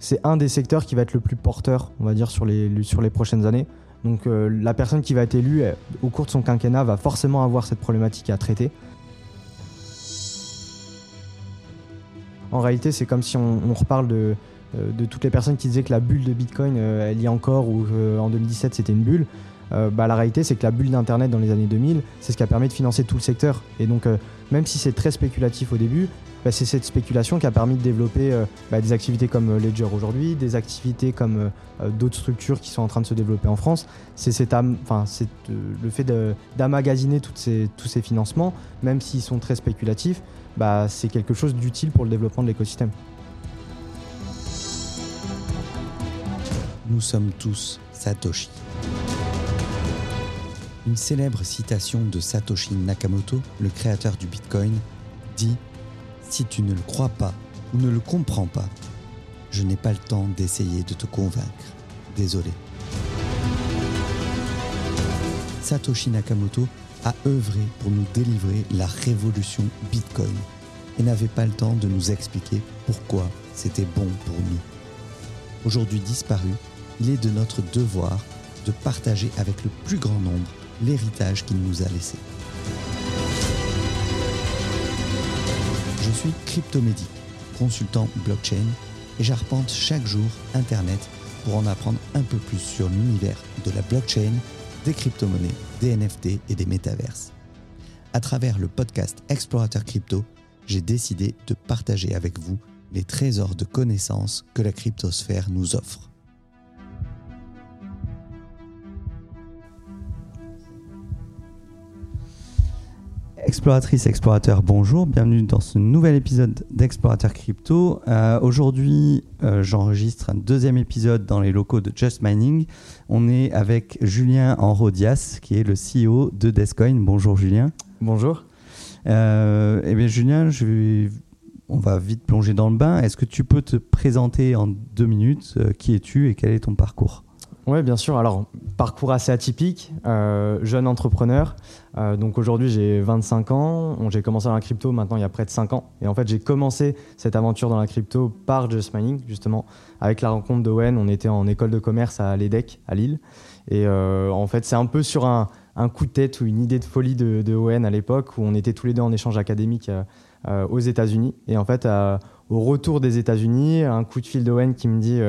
c'est un des secteurs qui va être le plus porteur, on va dire, sur les, prochaines années. Donc euh, la personne qui va être élue au cours de son quinquennat va forcément avoir cette problématique à traiter. En réalité, c'est comme si on, reparle de, de, toutes les personnes qui disaient que la bulle de Bitcoin, elle y est encore, ou en 2017 c'était une bulle. Bah, la réalité, c'est que la bulle d'Internet dans les années 2000, c'est ce qui a permis de financer tout le secteur. Et donc, même si c'est très spéculatif au début, bah, c'est cette spéculation qui a permis de développer euh, bah, des activités comme euh, Ledger aujourd'hui, des activités comme euh, d'autres structures qui sont en train de se développer en France. C'est le fait d'amagasiner tous ces financements, même s'ils sont très spéculatifs, c'est quelque chose d'utile pour le développement de l'écosystème. Nous sommes tous Satoshi. Une célèbre citation de Satoshi Nakamoto, le créateur du Bitcoin, dit si tu ne le crois pas ou ne le comprends pas, je n'ai pas le temps d'essayer de te convaincre. Désolé. Satoshi Nakamoto a œuvré pour nous délivrer la révolution Bitcoin et n'avait pas le temps de nous expliquer pourquoi c'était bon pour nous. Aujourd'hui disparu, il est de notre devoir de partager avec le plus grand nombre l'héritage qu'il nous a laissé. Je suis Cryptomédic, consultant blockchain, et j'arpente chaque jour Internet pour en apprendre un peu plus sur l'univers de la blockchain, des crypto-monnaies, des NFT et des métaverses. À travers le podcast Explorateur Crypto, j'ai décidé de partager avec vous les trésors de connaissances que la cryptosphère nous offre. Exploratrice, explorateur, bonjour, bienvenue dans ce nouvel épisode d'Explorateur Crypto. Euh, aujourd'hui, euh, j'enregistre un deuxième épisode dans les locaux de Just Mining. On est avec Julien Enrodias, qui est le CEO de Descoin. Bonjour Julien. Bonjour. Euh, eh bien Julien, je on va vite plonger dans le bain. Est-ce que tu peux te présenter en deux minutes Qui es-tu et quel est ton parcours? Oui, bien sûr. Alors, parcours assez atypique, euh, jeune entrepreneur. Euh, donc aujourd'hui, j'ai 25 ans. J'ai commencé dans la crypto maintenant il y a près de 5 ans. Et en fait, j'ai commencé cette aventure dans la crypto par Just Mining, justement, avec la rencontre d'Owen. On était en école de commerce à l'EDEC, à Lille. Et euh, en fait, c'est un peu sur un, coup de tête ou une idée de folie de, de Owen à l'époque, où on était tous les deux en échange académique aux États-Unis. Et en fait, au retour des États-Unis, un coup de fil d'Owen qui me dit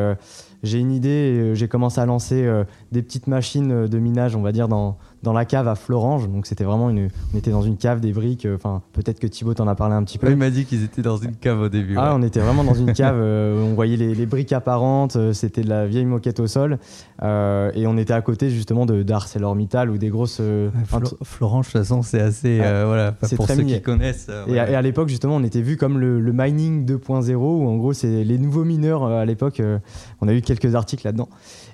j'ai une idée euh, j'ai commencé à lancer euh, des petites machines euh, de minage, on va dire, dans, dans la cave à Florange. Donc c'était vraiment une. On était dans une cave, des briques. Enfin, peut-être que Thibaut t'en a parlé un petit peu. il m'a dit qu'ils étaient dans une cave au début. Ah, on était vraiment dans une cave. on voyait les, les, briques apparentes. C'était de la vieille moquette au sol. et on était à côté justement de d'ArcelorMittal ou des grosses. Florange, de toute façon, c'est assez. voilà, pour ceux qui connaissent. et, à, l'époque, justement, on était vu comme le, le mining 2.0 où en gros, c'est les nouveaux mineurs à l'époque. on a eu quelques articles là-dedans.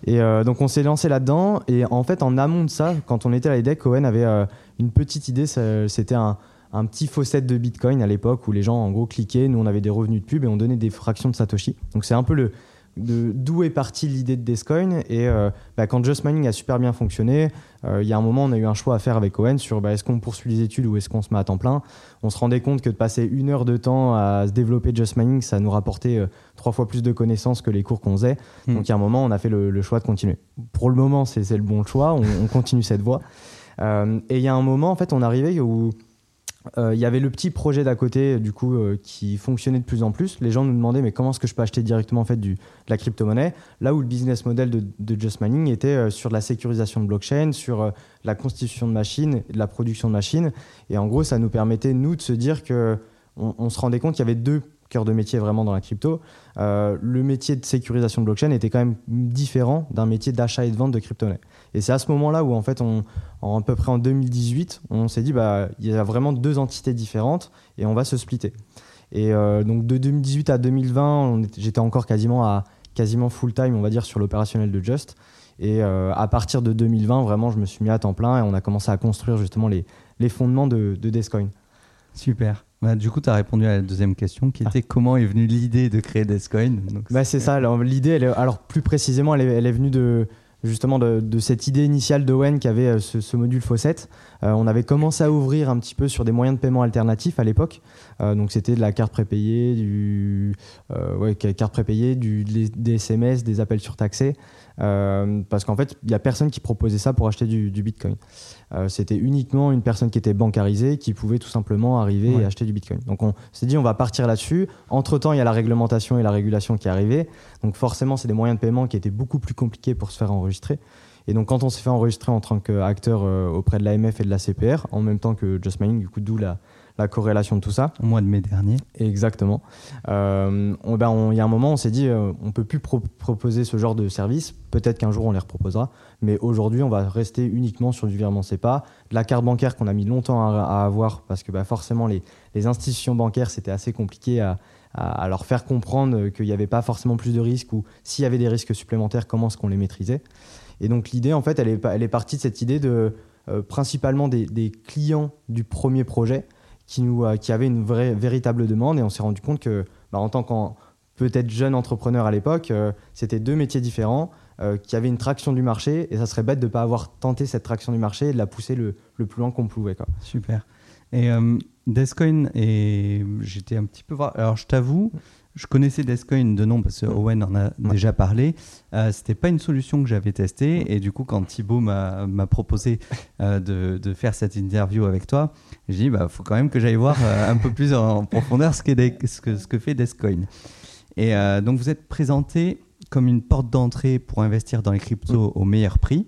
Et euh, donc on s'est lancé là-dedans. Et en fait, en amont de ça, quand on était à l'EDEC, Cohen avait euh, une petite idée. C'était un, un, petit faucet de Bitcoin à l'époque où les gens en gros cliquaient. Nous, on avait des revenus de pub et on donnait des fractions de Satoshi. Donc c'est un peu le, d'où est partie l'idée de Descoin. Et euh, bah, quand Just Mining a super bien fonctionné, euh, il y a un moment, on a eu un choix à faire avec Owen sur bah, est-ce qu'on poursuit les études ou est-ce qu'on se met à temps plein. On se rendait compte que de passer une heure de temps à se développer Just Mining, ça nous rapportait euh, trois fois plus de connaissances que les cours qu'on faisait. Hmm. Donc il y a un moment, on a fait le, choix de continuer. Pour le moment, c'est le bon choix, on, on continue cette voie. et il y a un moment, en fait, on arrivait où euh, il y avait le petit projet d'à côté, du coup, euh, qui fonctionnait de plus en plus. Les gens nous demandaient, mais comment est-ce que je peux acheter directement en fait, du, de la crypto-monnaie? Là où le business model de, Just Mining était euh, sur la sécurisation de blockchain, sur la constitution de machines, de la production de machines. Et en gros, ça nous permettait, nous, de se dire que on se rendait compte qu'il y avait deux cœur de métier vraiment dans la crypto, euh, le métier de sécurisation de blockchain était quand même différent d'un métier d'achat et de vente de crypto-monnaie. Et c'est à ce moment-là où, en fait, on, à peu près en 2018, on s'est dit, bah, il y a vraiment deux entités différentes et on va se splitter. Et euh, donc de 2018 à 2020, j'étais encore quasiment à quasiment full time, on va dire, sur l'opérationnel de Just. Et euh, à partir de 2020, vraiment, je me suis mis à temps plein et on a commencé à construire justement les, les fondements de, de Descoin. Super. Bah, du coup, tu as répondu à la deuxième question qui était comment est venue l'idée de créer Descoin bah, C'est ça. L'idée, alors plus précisément, elle est, elle est venue de, justement de, cette idée initiale d'Owen qui avait ce, module Faucet. On avait commencé à ouvrir un petit peu sur des moyens de paiement alternatifs à l'époque. donc c'était de la carte prépayée, du ouais, carte prépayée, du, des SMS, des appels surtaxés. Euh, parce qu'en fait, il n'y a personne qui proposait ça pour acheter du, Bitcoin. Euh, c'était uniquement une personne qui était bancarisée qui pouvait tout simplement arriver et acheter du Bitcoin. Donc on s'est dit, on va partir là-dessus. Entre-temps, il y a la réglementation et la régulation qui arrivée. Donc forcément, c'est des moyens de paiement qui étaient beaucoup plus compliqués pour se faire enregistrer. Et donc quand on s'est fait enregistrer en tant qu'acteur euh, auprès de l'AMF et de la CPR, en même temps que Just Mining, du coup, d'où la, la corrélation de tout ça. Au mois de mai dernier. Exactement. Euh, ben, il y a un moment, on s'est dit, euh, on ne peut plus proposer ce genre de service. Peut-être qu'un jour, on les reproposera. Mais aujourd'hui, on va rester uniquement sur du virement CEPA. De la carte bancaire qu'on a mis longtemps à, avoir, parce que bah, forcément, les, institutions bancaires, c'était assez compliqué à, leur faire comprendre qu'il n'y avait pas forcément plus de risques ou s'il y avait des risques supplémentaires, comment est-ce qu'on les maîtrisait. Et donc l'idée, en fait, elle est, partie de cette idée de euh, principalement des, clients du premier projet euh, qui avait une vraie, véritable demande et on s'est rendu compte que, bah, en tant qu'en peut-être jeune entrepreneur à l'époque, euh, c'était deux métiers différents qui avaient une traction du marché et ça serait bête de ne pas avoir tenté cette traction du marché et de la pousser le, plus loin qu'on pouvait. Quoi. Super. Et Descoin, et j'étais un petit peu. Alors je t'avoue, je connaissais Descoin de nom parce que Owen en a déjà parlé. Euh, C'était pas une solution que j'avais testée et du coup quand Thibaut m'a proposé euh, de, de, faire cette interview avec toi, j'ai dit bah faut quand même que j'aille voir euh, un peu plus en profondeur ce, ce, que, ce que fait Descoin. Et euh, donc vous êtes présenté comme une porte d'entrée pour investir dans les cryptos au meilleur prix.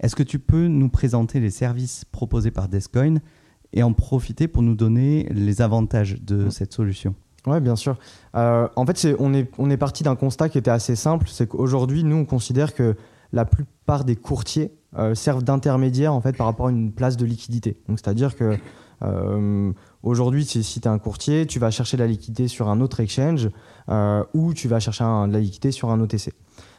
Est-ce que tu peux nous présenter les services proposés par Descoin et en profiter pour nous donner les avantages de cette solution? Oui, bien sûr. Euh, en fait, on, est, on est parti d'un constat qui était assez simple, c'est qu'aujourd'hui, nous, on considère que la plupart des courtiers euh, servent d'intermédiaire en fait par rapport à une place de liquidité. C'est-à-dire que euh, aujourd'hui, si, si tu es un courtier, tu vas chercher de la liquidité sur un autre exchange ou tu vas chercher de la liquidité sur un OTC.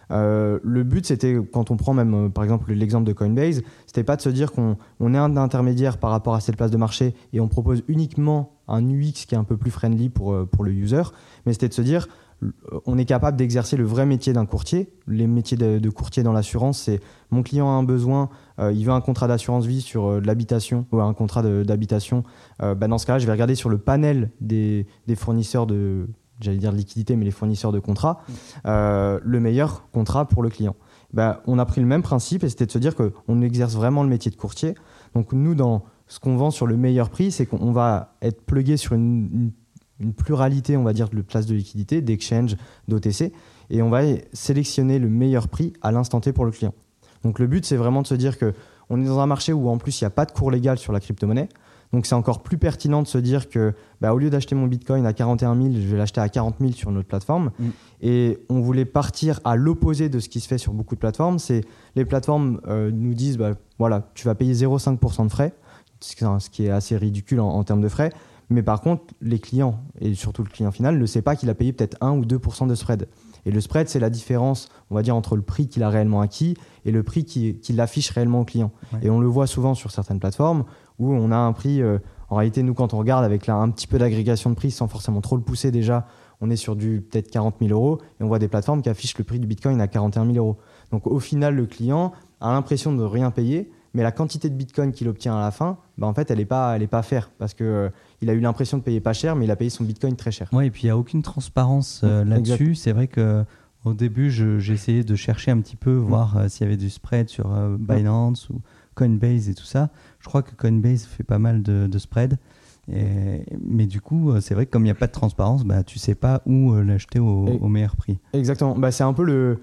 le but, c'était, quand on prend même par exemple l'exemple de Coinbase, c'était pas de se dire qu'on est un intermédiaire par rapport à cette place de marché et on propose uniquement un UX qui est un peu plus friendly pour, euh, pour le user, mais c'était de se dire, euh, on est capable d'exercer le vrai métier d'un courtier. Les métiers de, courtier dans l'assurance, c'est mon client a un besoin, euh, il veut un contrat d'assurance vie sur l'habitation ou un contrat d'habitation. bah dans ce cas-là, je vais regarder sur le panel des, des fournisseurs de, j'allais dire de liquidité, mais les fournisseurs de contrats, mmh. le meilleur contrat pour le client. Bah, on a pris le même principe et c'était de se dire qu'on exerce vraiment le métier de courtier. Donc nous, dans ce qu'on vend sur le meilleur prix, c'est qu'on va être plugué sur une, pluralité, on va dire, de places de liquidité, d'exchange, d'OTC, et on va sélectionner le meilleur prix à l'instant T pour le client. Donc le but, c'est vraiment de se dire que on est dans un marché où en plus il n'y a pas de cours légal sur la crypto-monnaie. Donc c'est encore plus pertinent de se dire que bah, au lieu d'acheter mon Bitcoin à 41 000, je vais l'acheter à 40 000 sur notre plateforme. Mm. Et on voulait partir à l'opposé de ce qui se fait sur beaucoup de plateformes. C'est les plateformes euh, nous disent bah, voilà, tu vas payer 0,5% de frais ce qui est assez ridicule en, termes de frais. Mais par contre, les clients, et surtout le client final, ne sait pas qu'il a payé peut-être 1 ou 2% de spread. Et le spread, c'est la différence, on va dire, entre le prix qu'il a réellement acquis et le prix qu'il affiche réellement au client. Et on le voit souvent sur certaines plateformes où on a un prix. Euh, en réalité, nous, quand on regarde avec un petit peu d'agrégation de prix sans forcément trop le pousser déjà, on est sur du peut-être 40 000 euros et on voit des plateformes qui affichent le prix du Bitcoin à 41 000 euros. Donc au final, le client a l'impression de rien payer mais la quantité de Bitcoin qu'il obtient à la fin, bah en fait, elle n'est pas, elle est pas faire parce que euh, il a eu l'impression de payer pas cher, mais il a payé son Bitcoin très cher. Oui, et puis il n'y a aucune transparence euh, là-dessus. C'est vrai que au début, j'ai essayé de chercher un petit peu, mm. voir euh, s'il y avait du spread sur Binance ou Coinbase et tout ça. Je crois que Coinbase fait pas mal de, spread. mais du coup, c'est vrai que comme il n'y a pas de transparence, bah, tu sais pas où l'acheter au, au, meilleur prix. Exactement. Bah, c'est un peu le,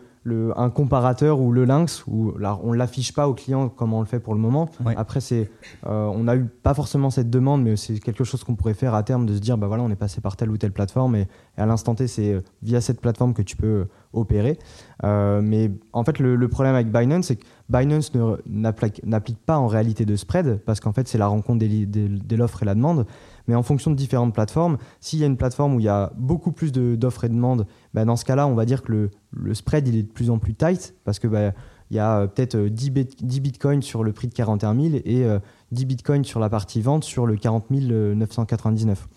un comparateur ou le lynx où là, on l'affiche pas au client comme on le fait pour le moment. Après, c'est, euh, on n'a eu pas forcément cette demande, mais c'est quelque chose qu'on pourrait faire à terme de se dire, bah voilà, on est passé par telle ou telle plateforme et, à l'instant T, c'est euh, via cette plateforme que tu peux euh, opérer. mais en fait, le, problème avec Binance, c'est que Binance n'applique pas en réalité de spread parce qu'en fait, c'est la rencontre de l'offre et la demande. Mais en fonction de différentes plateformes, s'il y a une plateforme où il y a beaucoup plus d'offres et de demandes, bah, dans ce cas-là, on va dire que le, le, spread il est de plus en plus tight parce que bah, il y a euh, peut-être 10, euh, 10, bitcoins sur le prix de 41 000 et 10 euh, bitcoins sur la partie vente sur le 40 999.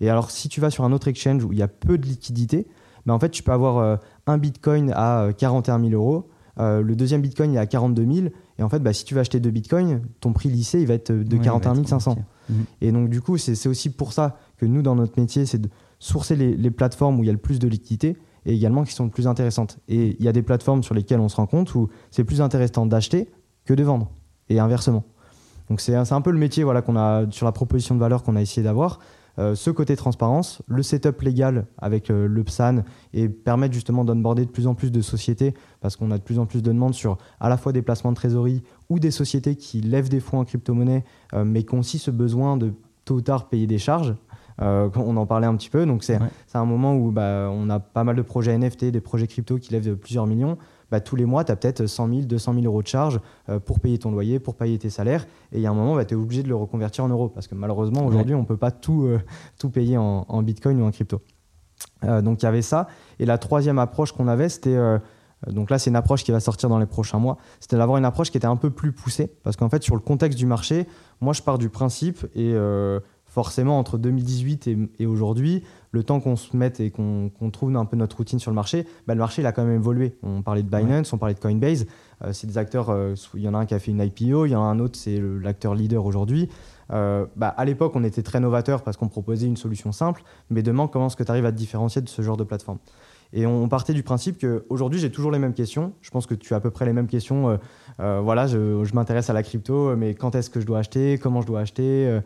Et alors, si tu vas sur un autre exchange où il y a peu de liquidité, bah, en fait, tu peux avoir un bitcoin à 41 000 euros le deuxième Bitcoin il est à 42 000, et en fait, bah, si tu veux acheter deux Bitcoins, ton prix lycée il va être de 41 500. Mhm. Et donc du coup, c'est aussi pour ça que nous, dans notre métier, c'est de sourcer les, plateformes où il y a le plus de liquidité et également qui sont le plus intéressantes. Et il y a des plateformes sur lesquelles on se rend compte où c'est plus intéressant d'acheter que de vendre, et inversement. Donc c'est un peu le métier voilà, qu'on a sur la proposition de valeur qu'on a essayé d'avoir. Euh, ce côté transparence, le setup légal avec euh, le PSAN et permettre justement d'onboarder de plus en plus de sociétés parce qu'on a de plus en plus de demandes sur à la fois des placements de trésorerie ou des sociétés qui lèvent des fonds en crypto-monnaie euh, mais qui ont aussi ce besoin de tôt ou tard payer des charges. on en parlait un petit peu, donc c'est un moment où bah, on a pas mal de projets NFT, des projets crypto qui lèvent plusieurs millions. Bah, tous les mois, tu as peut-être 100 000, 200 000 euros de charges euh, pour payer ton loyer, pour payer tes salaires. Et il y a un moment, bah, tu es obligé de le reconvertir en euros. Parce que malheureusement, aujourd'hui, on ne peut pas tout, euh, tout payer en, bitcoin ou en crypto. Euh, donc il y avait ça. Et la troisième approche qu'on avait, c'était. donc là, c'est une approche qui va sortir dans les prochains mois. C'était d'avoir une approche qui était un peu plus poussée. Parce qu'en fait, sur le contexte du marché, moi, je pars du principe et forcément, entre 2018 et, aujourd'hui, le temps qu'on se mette et qu'on trouve un peu notre routine sur le marché, bah, le marché il a quand même évolué. On parlait de Binance, on parlait de Coinbase. Euh, c'est des acteurs, euh, il y en a un qui a fait une IPO, il y en a un autre, c'est l'acteur leader aujourd'hui. Euh, bah, à l'époque, on était très novateur parce qu'on proposait une solution simple, mais demain, comment est-ce que tu arrives à te différencier de ce genre de plateforme? Et on partait du principe qu'aujourd'hui, j'ai toujours les mêmes questions. Je pense que tu as à peu près les mêmes questions. Euh, voilà, je, m'intéresse à la crypto, mais quand est-ce que je dois acheter? Comment je dois acheter?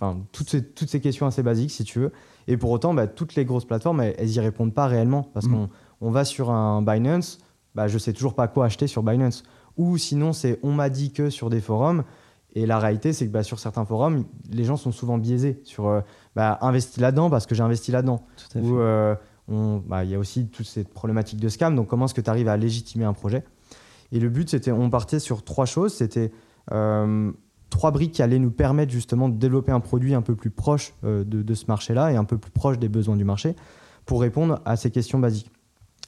Enfin, toutes ces, toutes ces questions assez basiques, si tu veux. Et pour autant, bah, toutes les grosses plateformes, elles, n'y y répondent pas réellement. Parce mmh. qu'on va sur un Binance, bah, je sais toujours pas quoi acheter sur Binance. Ou sinon, c'est on m'a dit que sur des forums. Et la réalité, c'est que bah, sur certains forums, les gens sont souvent biaisés sur bah, investi là-dedans parce que j'ai investi là-dedans. Ou bah, il y a aussi toute cette problématique de scam. Donc, comment est-ce que tu arrives à légitimer un projet? Et le but, c'était, on partait sur trois choses. C'était euh, trois briques qui allaient nous permettre justement de développer un produit un peu plus proche euh, de, ce marché-là et un peu plus proche des besoins du marché pour répondre à ces questions basiques.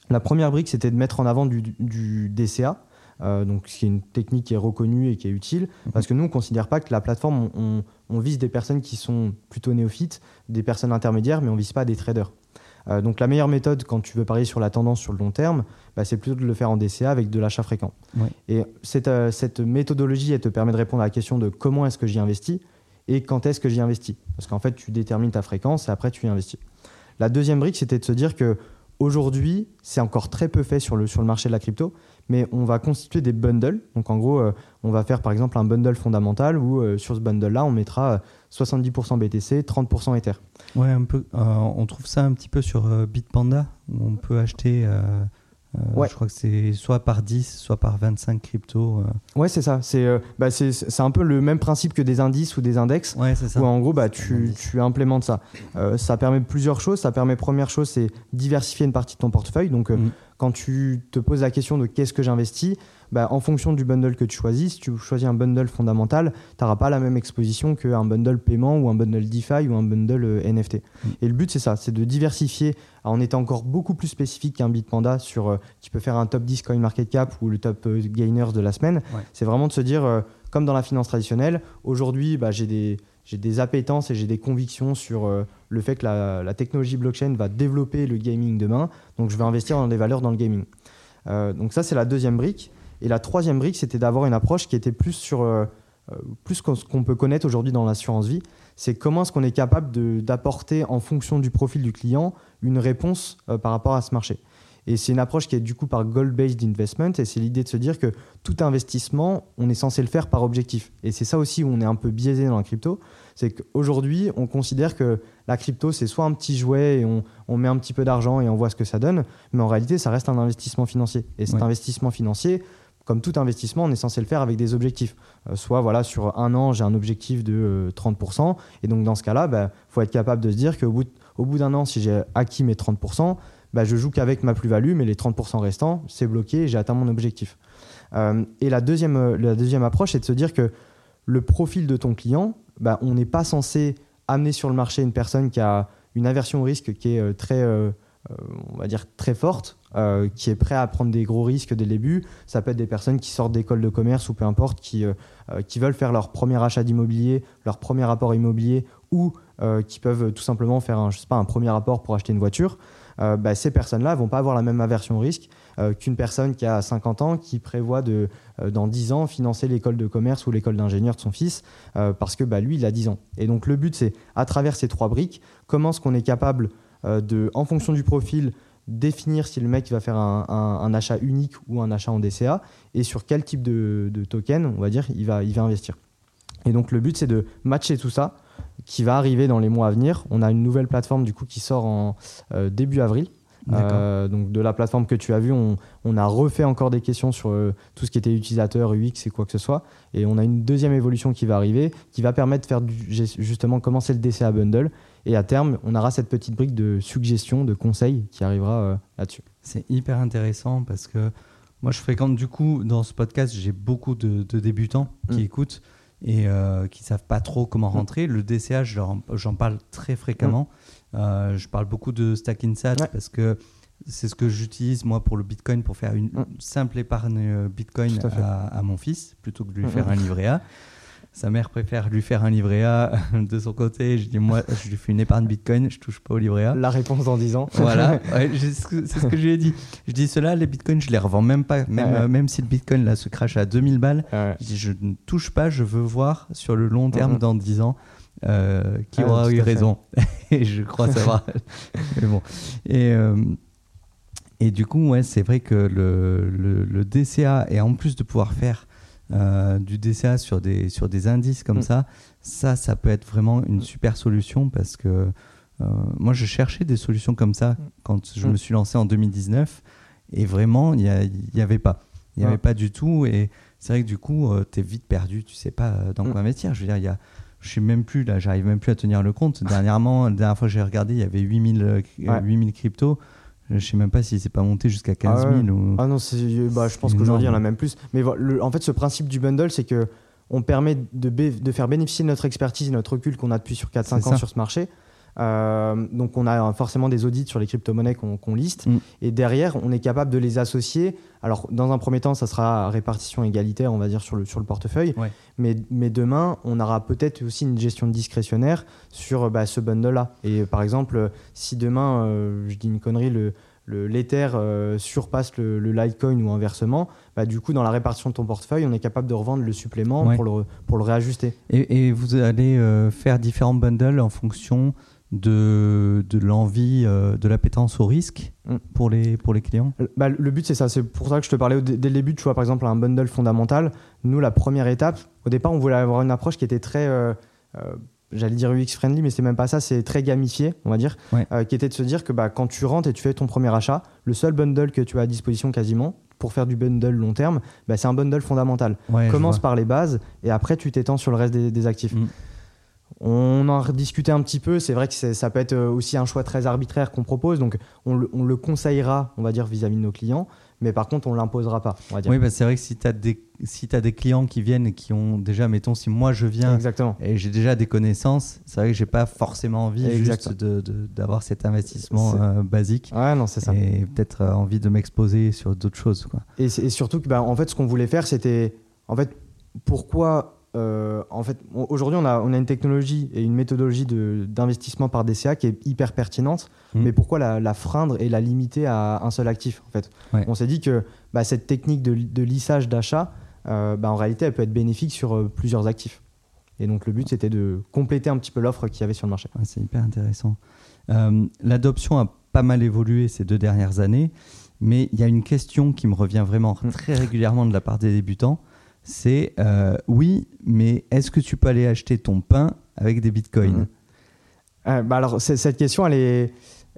La première brique, c'était de mettre en avant du, DCA. Euh, donc, ce qui est une technique qui est reconnue et qui est utile, mhm. parce que nous, on ne considère pas que la plateforme, on, on, vise des personnes qui sont plutôt néophytes, des personnes intermédiaires, mais on ne vise pas des traders. Euh, donc la meilleure méthode quand tu veux parier sur la tendance sur le long terme, bah, c'est plutôt de le faire en DCA avec de l'achat fréquent. Et cette, euh, cette, méthodologie, elle te permet de répondre à la question de comment est-ce que j'y investis et quand est-ce que j'y investis. Parce qu'en fait, tu détermines ta fréquence et après tu y investis. La deuxième brique, c'était de se dire que aujourd'hui, c'est encore très peu fait sur le, sur le marché de la crypto, mais on va constituer des bundles. Donc en gros, euh, on va faire par exemple un bundle fondamental où sur ce bundle-là, on mettra 70% BTC, 30% Ether. Ouais, un peu. Euh, on trouve ça un petit peu sur euh, Bitpanda, où on peut acheter. Euh, ouais. Je crois que c'est soit par 10, soit par 25 cryptos. Ouais, c'est ça. C'est bah, un peu le même principe que des indices ou des index. Ouais, c'est ça. Où en gros, bah, tu, tu, implémentes ça. ça permet plusieurs choses. Ça permet, première chose, c'est diversifier une partie de ton portefeuille. Donc, mm. Quand tu te poses la question de qu'est-ce que j'investis, bah, en fonction du bundle que tu choisis, si tu choisis un bundle fondamental, tu n'auras pas la même exposition qu'un bundle paiement ou un bundle DeFi ou un bundle euh, NFT. Mm. Et le but, c'est ça, c'est de diversifier en étant encore beaucoup plus spécifique qu'un Bitpanda sur euh, qui peut faire un top 10 coin market cap ou le top euh, gainers de la semaine. C'est vraiment de se dire, comme dans la finance traditionnelle, aujourd'hui, bah, j'ai des j'ai des appétences et j'ai des convictions sur le fait que la, technologie blockchain va développer le gaming demain. Donc, je vais investir dans des valeurs dans le gaming. donc, ça, c'est la deuxième brique. Et la troisième brique, c'était d'avoir une approche qui était plus sur euh, euh, plus ce qu'on peut connaître aujourd'hui dans l'assurance vie. C'est comment est-ce qu'on est capable d'apporter en fonction du profil du client une réponse euh, par rapport à ce marché. Et c'est une approche qui est du coup par goal-based investment. Et c'est l'idée de se dire que tout investissement, on est censé le faire par objectif. Et c'est ça aussi où on est un peu biaisé dans la crypto. C'est qu'aujourd'hui, on considère que la crypto, c'est soit un petit jouet et on, on met un petit peu d'argent et on voit ce que ça donne. Mais en réalité, ça reste un investissement financier. Et cet investissement financier, comme tout investissement, on est censé le faire avec des objectifs. Euh, soit voilà, sur un an, j'ai un objectif de 30%. Euh, et donc dans ce cas-là, il bah, faut être capable de se dire qu'au bout, au bout d'un an, si j'ai acquis mes 30%, bah, je joue qu'avec ma plus-value, mais les 30% restants, c'est bloqué j'ai atteint mon objectif. Euh, et la deuxième, la deuxième approche, c'est de se dire que le profil de ton client, bah, on n'est pas censé amener sur le marché une personne qui a une aversion au risque qui est très, on va dire, très forte euh, qui est prêt à prendre des gros risques dès le début. Ça peut être des personnes qui sortent d'école de commerce ou peu importe, qui, euh, euh, qui veulent faire leur premier achat d'immobilier, leur premier rapport immobilier ou qui peuvent tout simplement faire un, je sais pas, un premier rapport pour acheter une voiture. Bah, ces personnes-là vont pas avoir la même aversion au risque qu'une personne qui a 50 ans qui prévoit de, dans 10 ans financer l'école de commerce ou l'école d'ingénieur de son fils parce que bah, lui, il a 10 ans. Et donc le but, c'est à travers ces trois briques, comment est-ce qu'on est capable de, en fonction du profil, définir si le mec va faire un, achat unique ou un achat en DCA et sur quel type de, token, on va dire, il va, il va investir. Et donc le but, c'est de matcher tout ça, qui va arriver dans les mois à venir. On a une nouvelle plateforme du coup qui sort en euh, début avril. Euh, donc de la plateforme que tu as vue, on, a refait encore des questions sur euh, tout ce qui était utilisateur, UX et quoi que ce soit. Et on a une deuxième évolution qui va arriver, qui va permettre de faire justement commencer le DCA bundle et à terme, on aura cette petite brique de suggestion, de conseils qui arrivera là-dessus. C'est hyper intéressant parce que moi, je fréquente du coup dans ce podcast, j'ai beaucoup de, débutants qui mm. écoutent et euh, qui savent pas trop comment mm. rentrer. Le DCA, j'en parle très fréquemment. Mm. Euh, je parle beaucoup de Stack Insat parce que c'est ce que j'utilise moi pour le Bitcoin pour faire une simple épargne Bitcoin à, à, mon fils plutôt que de lui faire un livret A. Sa mère préfère lui faire un livret A de son côté. Je dis, moi, je lui fais une épargne Bitcoin, je touche pas au livret A. La réponse dans 10 ans. Voilà, c'est ce que je lui ai dit. Je dis, cela, les Bitcoins, je les revends même pas. Même, euh, même si le Bitcoin là, se crache à 2000 balles, je, dis, je ne touche pas, je veux voir sur le long terme, dans 10 ans, euh, qui aura eu raison. et je crois savoir. Mais bon. Et. Euh, et du coup, ouais, c'est vrai que le, le, le, DCA, et en plus de pouvoir faire euh, du DCA sur des, sur des indices comme mm. ça, ça, ça peut être vraiment une super solution parce que euh, moi, je cherchais des solutions comme ça mm. quand je me mm. suis lancé en 2019 et vraiment, il n'y avait pas. Il n'y avait pas du tout et c'est vrai que du coup, euh, tu es vite perdu, tu sais pas dans quoi investir. Je veux dire, il y a je suis même plus là, j'arrive même plus à tenir le compte. Dernièrement, la dernière fois que j'ai regardé, il y avait 8000, 8000 cryptos. Je sais même pas si c'est pas monté jusqu'à 15 000. Ah, ou... ah non, bah, je pense qu'aujourd'hui, il y en a même plus. Mais en fait, ce principe du bundle, c'est que on permet de, de, faire bénéficier de notre expertise et notre recul qu'on a depuis sur 4-5 ans sur ce marché euh, donc on a forcément des audits sur les crypto-monnaies qu'on liste. Mm. Et derrière, on est capable de les associer. Alors dans un premier temps, ça sera répartition égalitaire, on va dire, sur le, sur le portefeuille. Mais, mais demain, on aura peut-être aussi une gestion discrétionnaire sur bah, ce bundle-là. Et par exemple, si demain, euh, je dis une connerie, le, l'Ether euh, surpasse le, Litecoin ou inversement, bah, du coup, dans la répartition de ton portefeuille, on est capable de revendre le supplément pour, le, pour le réajuster. Et, et vous allez faire différents bundles en fonction de, de l'envie, euh, de l'appétence au risque mm. pour, les, pour les clients? Bah, Le but, c'est ça. C'est pour ça que je te parlais dès le début. Tu vois, par exemple, un bundle fondamental. Nous, la première étape, au départ, on voulait avoir une approche qui était très. Euh, euh, j'allais dire UX friendly, mais c'est même pas ça, c'est très gamifié, on va dire, qui était de se dire que bah, quand tu rentres et tu fais ton premier achat, le seul bundle que tu as à disposition quasiment pour faire du bundle long terme, bah, c'est un bundle fondamental. Commence par les bases et après tu t'étends sur le reste des, actifs. Mm. On en a rediscuté un petit peu. C'est vrai que ça peut être aussi un choix très arbitraire qu'on propose. Donc, on le, conseillera, on va dire, vis-à-vis de nos clients. Mais par contre, on ne l'imposera pas. On va dire. Oui, bah, c'est vrai que si tu as, des, si as des clients qui viennent et qui ont déjà, mettons, si moi je viens Exactement. et j'ai déjà des connaissances, c'est vrai que j'ai pas forcément envie juste d'avoir cet investissement euh, basique. Ouais, non, c'est ça. Et peut-être euh, envie de m'exposer sur d'autres choses. Quoi. Et, et, surtout que, bah, en fait, ce qu'on voulait faire, c'était. En fait, pourquoi euh, en fait, aujourd'hui, on a, on a une technologie et une méthodologie d'investissement par DCA qui est hyper pertinente, mmh. mais pourquoi la, la, freindre et la limiter à un seul actif en fait? On s'est dit que bah, cette technique de, lissage d'achat, euh, bah, en réalité, elle peut être bénéfique sur euh, plusieurs actifs. Et donc, le but, c'était de compléter un petit peu l'offre qu'il y avait sur le marché. C'est hyper intéressant. L'adoption a pas mal évolué ces deux dernières années, mais il y a une question qui me revient vraiment mmh. très régulièrement de la part des débutants c'est euh, oui, mais est-ce que tu peux aller acheter ton pain avec des bitcoins mhm. euh, bah Alors, cette question, elle est,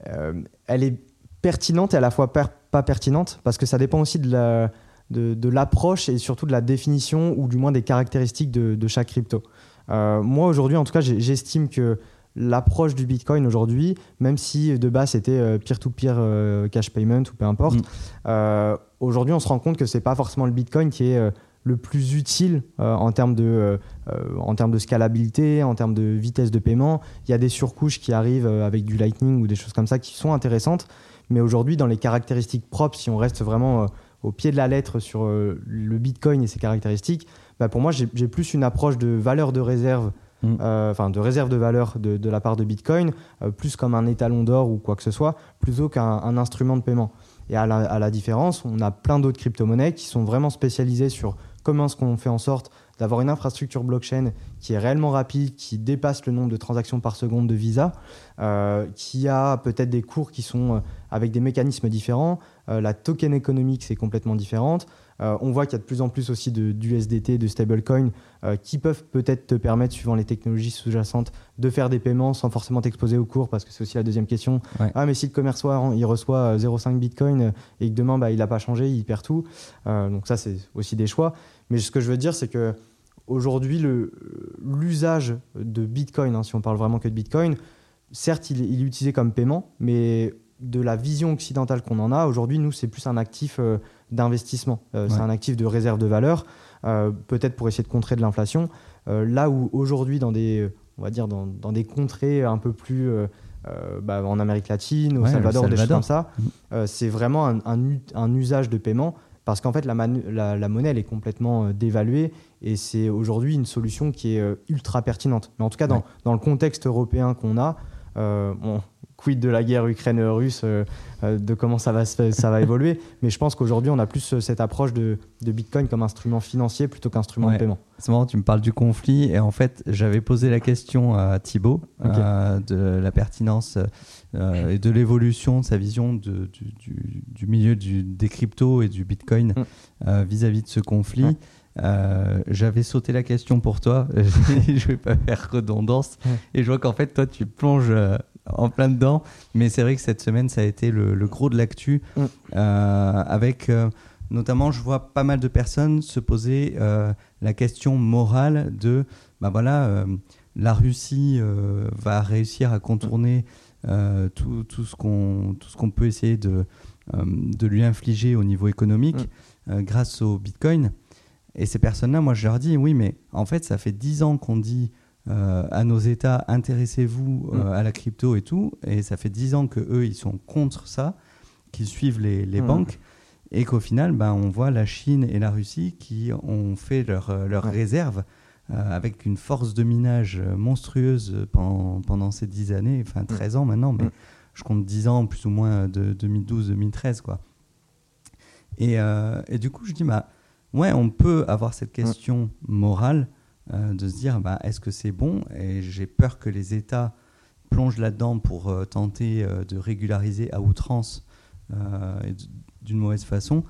euh, elle est pertinente et à la fois pas pertinente parce que ça dépend aussi de de, l'approche et surtout de la définition ou du moins des caractéristiques de, de chaque crypto. moi, aujourd'hui, en tout cas, j'estime que l'approche du Bitcoin aujourd'hui, même si de base c'était peer-to-peer cash payment ou peu importe, mm. aujourd'hui on se rend compte que c'est pas forcément le Bitcoin qui est le plus utile euh, en, termes de, euh, euh, en termes de scalabilité, en termes de vitesse de paiement. Il y a des surcouches qui arrivent avec du Lightning ou des choses comme ça qui sont intéressantes. Mais aujourd'hui, dans les caractéristiques propres, si on reste vraiment au pied de la lettre sur le Bitcoin et ses caractéristiques, bah pour moi, j'ai plus une approche de valeur de réserve mm. enfin de réserve de valeur de, la part de Bitcoin, plus comme un étalon d'or ou quoi que ce soit, plutôt qu'un instrument de paiement. Et à la, à la différence, on a plein d'autres crypto-monnaies qui sont vraiment spécialisées sur comment est-ce qu'on fait en sorte d'avoir une infrastructure blockchain qui est réellement rapide, qui dépasse le nombre de transactions par seconde de Visa, euh, qui a peut-être des cours qui sont euh, avec des mécanismes différents. Euh, la token économique, c'est complètement différente. On voit qu'il y a de plus en plus aussi d'USDT, de, stablecoin, qui peuvent peut-être te permettre, suivant les technologies sous-jacentes, de faire des paiements sans forcément t'exposer au cours, parce que c'est aussi la deuxième question. Ah, mais si le commerçant il reçoit 0,5 Bitcoin et que demain, bah, il n'a pas changé, il perd tout. donc ça, c'est aussi des choix. Mais ce que je veux dire, c'est que aujourd'hui, l'usage de Bitcoin, hein, si on parle vraiment que de Bitcoin, certes, il, est utilisé comme paiement, mais de la vision occidentale qu'on en a, aujourd'hui, nous, c'est plus un actif euh, d'investissement. Euh, c'est un actif de réserve de valeur, euh, peut-être pour essayer de contrer de l'inflation. là où aujourd'hui, dans des, on va dire, dans, des contrées un peu plus... Bah, en Amérique latine, au Salvador, des choses comme ça, mmh. c'est vraiment un, usage de paiement parce qu'en fait, la, la, monnaie, elle est complètement euh, dévaluée et c'est aujourd'hui une solution qui est euh, ultra pertinente. Mais en tout cas, dans, dans le contexte européen qu'on a, euh, bon, quid de la guerre Ukraine-Russe, de comment ça va, ça va évoluer. Mais je pense qu'aujourd'hui, on a plus cette approche de, de, Bitcoin comme instrument financier plutôt qu'instrument de paiement. C'est marrant, tu me parles du conflit. Et en fait, j'avais posé la question à Thibaut de la pertinence euh, et de l'évolution de sa vision de, du, milieu des cryptos et du Bitcoin mm. euh, vis-à-vis de ce conflit. Euh, j'avais sauté la question pour toi, je vais pas faire redondance, et je vois qu'en fait toi tu plonges en plein dedans, mais c'est vrai que cette semaine ça a été le, gros de l'actu, mm. avec notamment je vois pas mal de personnes se poser la question morale de, bah voilà, la Russie va réussir à contourner euh, tout, tout, ce qu'on peut essayer de, euh, de lui infliger au niveau économique mm. euh, grâce au Bitcoin. Et ces personnes-là, moi, je leur dis, oui, mais en fait, ça fait 10 ans qu'on dit à nos États, intéressez-vous mm. à la crypto et tout, et ça fait 10 ans qu'eux, ils sont contre ça, qu'ils suivent les, les mm. banques, et qu'au final, ben, on voit la Chine et la Russie qui ont fait leurs leur réserves euh, avec une force de minage monstrueuse pendant, pendant ces 10 années, enfin 13 mm. ans maintenant, mais je compte 10 ans plus ou moins de 2012-2013. quoi. Et, euh, et, du coup, je dis, bah, ouais, on peut avoir cette question morale euh, de se dire, bah, est-ce que c'est bon? Et j'ai peur que les États plongent là-dedans pour tenter de régulariser à outrance d'une mauvaise façon.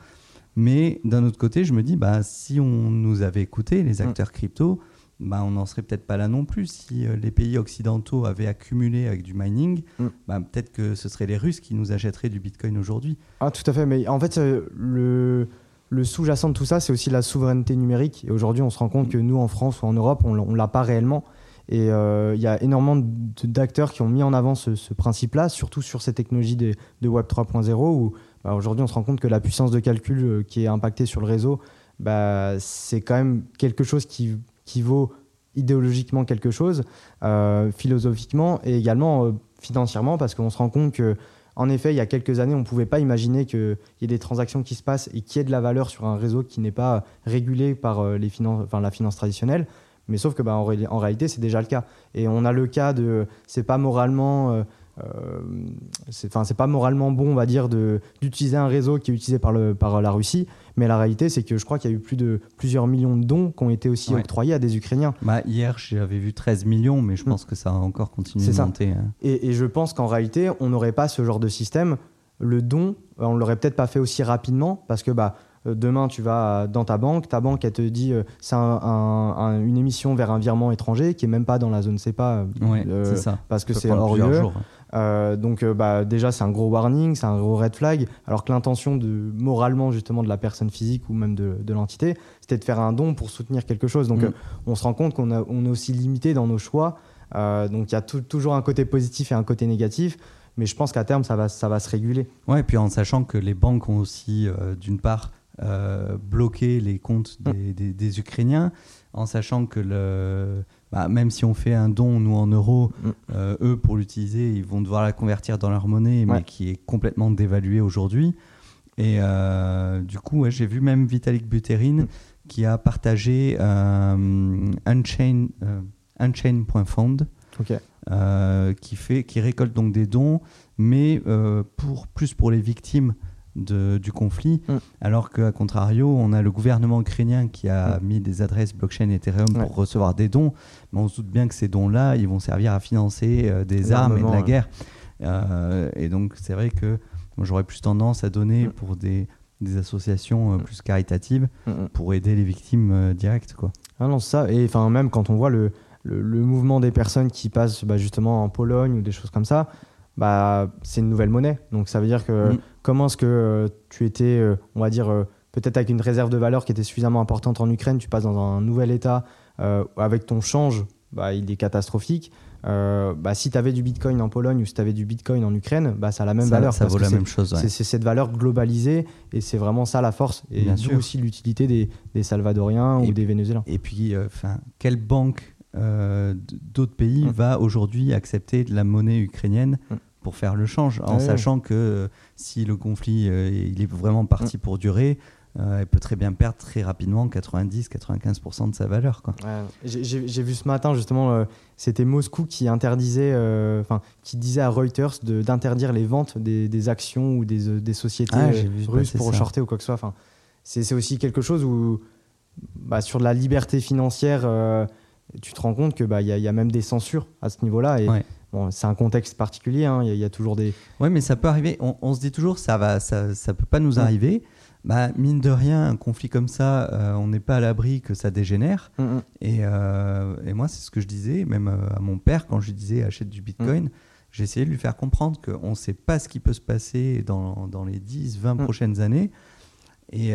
Mais d'un autre côté, je me dis, bah, si on nous avait écouté, les mm. acteurs crypto, bah, on n'en serait peut-être pas là non plus. Si euh, les pays occidentaux avaient accumulé avec du mining, mm. bah, peut-être que ce seraient les Russes qui nous achèteraient du Bitcoin aujourd'hui. Ah, tout à fait. Mais en fait, euh, le, le sous-jacent de tout ça, c'est aussi la souveraineté numérique. Et aujourd'hui, on se rend compte que nous, en France ou en Europe, on ne l'a pas réellement. Et euh, il y a énormément d'acteurs qui ont mis en avant ce, principe-là, surtout sur ces technologies de, de Web 3.0, où bah, aujourd'hui, on se rend compte que la puissance de calcul euh, qui est impactée sur le réseau, bah, c'est quand même quelque chose qui, vaut idéologiquement quelque chose, euh, philosophiquement et également financièrement, parce qu'on se rend compte que en effet, il y a quelques années, on ne pouvait pas imaginer qu'il y ait des transactions qui se passent et qu'il y ait de la valeur sur un réseau qui n'est pas régulé par enfin, la finance traditionnelle. Mais sauf que bah, en, en, réalité, c'est déjà le cas. Et on a le cas de, c'est pas moralement euh, c'est pas moralement bon, on va dire, d'utiliser un réseau qui est utilisé par, le, par la Russie. Mais la réalité, c'est que je crois qu'il y a eu plus de plusieurs millions de dons qui ont été aussi octroyés à des Ukrainiens. Bah, hier, j'avais vu 13 millions, mais je mm. pense que ça a encore continué de monter. Hein. Et, et, je pense qu'en réalité, on n'aurait pas ce genre de système. Le don, on l'aurait peut-être pas fait aussi rapidement parce que bah, euh, demain tu vas dans ta banque, ta banque elle te dit euh, c'est une émission vers un virement étranger qui est même pas dans la zone CEPA euh, parce que c'est hors lieu. Donc bah, déjà c'est un gros warning, c'est un gros red flag, alors que l'intention de moralement justement de la personne physique ou même de, l'entité, c'était de faire un don pour soutenir quelque chose. Donc mm. on se rend compte qu'on on est aussi limité dans nos choix. donc il y a toujours un côté positif et un côté négatif mais je pense qu'à terme, ça va, ça va se réguler. Ouais, et puis en sachant que les banques ont aussi, d'une part, euh, bloquer les comptes mm. des, Ukrainiens, en sachant que le, bah, même si on fait un don, nous en euros, mm. euh, eux, pour l'utiliser, ils vont devoir la convertir dans leur monnaie, mais qui est complètement dévaluée aujourd'hui. Et euh, du coup, j'ai vu même Vitalik Buterin mm. qui a partagé Unchained, unchain.fund. qui, fait, qui récolte donc des dons, mais pour, plus pour les victimes du conflit, mm. alors qu'à contrario, on a le gouvernement ukrainien qui a mm. mis des adresses blockchain Ethereum pour recevoir des dons, mais on se doute bien que ces dons-là, ils vont servir à financer euh, des armes et de la guerre. Euh, et donc, c'est vrai que j'aurais plus tendance à donner mm. pour des, des associations euh, plus caritatives pour aider les victimes directes. Quoi. Ah non, ça, et enfin, même quand on voit le, le, mouvement des personnes qui passent bah, justement en Pologne ou des choses comme ça, bah, c'est une nouvelle monnaie. Donc ça veut dire que comment est-ce que euh, tu étais, euh, on va dire, euh, peut-être avec une réserve de valeur qui était suffisamment importante en Ukraine, tu passes dans un nouvel état avec ton change, bah, il est catastrophique. bah, si tu avais du bitcoin en Pologne ou si tu avais du bitcoin en Ukraine, bah, ça a la même valeur. Ça vaut la même chose. C'est cette valeur globalisée et c'est vraiment ça la force. Et d'où aussi l'utilité des, des, Salvadoriens ou des Vénézuéliens. Et puis, enfin, quelle banque d'autres pays mm. va aujourd'hui accepter de la monnaie ukrainienne mm pour faire le change, en sachant que euh, si le conflit euh, il est vraiment parti mm. pour durer, euh, elle peut très bien perdre très rapidement 90-95% de sa valeur. J'ai vu ce matin justement, c'était Moscou qui interdisait, enfin qui disait à Reuters d'interdire les ventes des, actions ou des, des sociétés ah, russes pour shorter ou quoi que ce soit. C'est aussi quelque chose où bah, sur la liberté financière, tu te rends compte que bah il y, a même des censures à ce niveau-là et Bon, c'est un contexte particulier, hein, il y, a toujours des. Oui, mais ça peut arriver. On, se dit toujours, ça va, ça, ça peut pas nous arriver. Bah, mine de rien, un conflit comme ça, euh, on n'est pas à l'abri que ça dégénère. Mm, mm. et, euh, et, moi, c'est ce que je disais, même euh, à mon père, quand je lui disais achète du bitcoin, mm. j'ai essayé de lui faire comprendre qu'on ne sait pas ce qui peut se passer dans, dans les 10, 20 prochaines années. Et,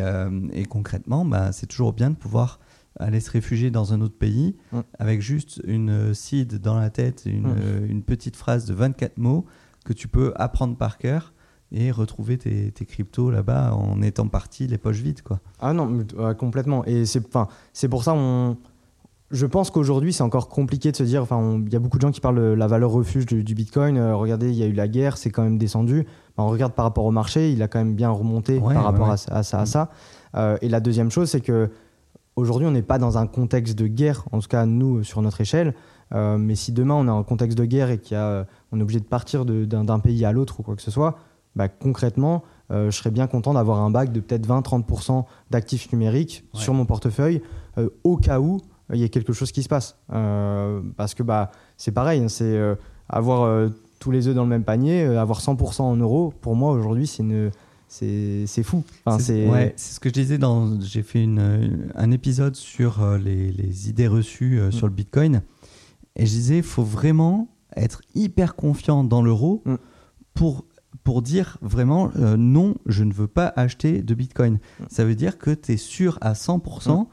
et concrètement, bah, c'est toujours bien de pouvoir aller se réfugier dans un autre pays mm. avec juste une seed dans la tête, une, mm. euh, une, petite phrase de 24 mots que tu peux apprendre par cœur et retrouver tes, tes cryptos là-bas en étant parti les poches vides. Quoi. Ah non, complètement. Et c'est pour ça on, je pense qu'aujourd'hui, c'est encore compliqué de se dire. Enfin, il y a beaucoup de gens qui parlent de la valeur refuge du, Bitcoin. Euh, regardez, il y a eu la guerre, c'est quand même descendu. on regarde par rapport au marché, il a quand même bien remonté par rapport À, à, ça. À ça. Euh, et la deuxième chose, c'est que Aujourd'hui, on n'est pas dans un contexte de guerre, en tout cas nous sur notre échelle. Euh, mais si demain on est en contexte de guerre et qu'on euh, est obligé de partir d'un pays à l'autre ou quoi que ce soit, bah, concrètement, euh, je serais bien content d'avoir un bac de peut-être 20-30% d'actifs numériques sur mon portefeuille au cas où il y ait quelque chose qui se passe. parce que bah, c'est pareil, hein, c'est avoir tous les œufs dans le même panier, avoir 100% en euros, pour moi aujourd'hui, c'est une c'est fou. c'est ce que je disais dans. J'ai fait une, un épisode sur euh, les, les, idées reçues euh, mm. sur le Bitcoin. Et je disais, il faut vraiment être hyper confiant dans l'euro mm. pour, pour dire vraiment euh, non, je ne veux pas acheter de Bitcoin. Mm. Ça veut dire que tu es sûr à 100%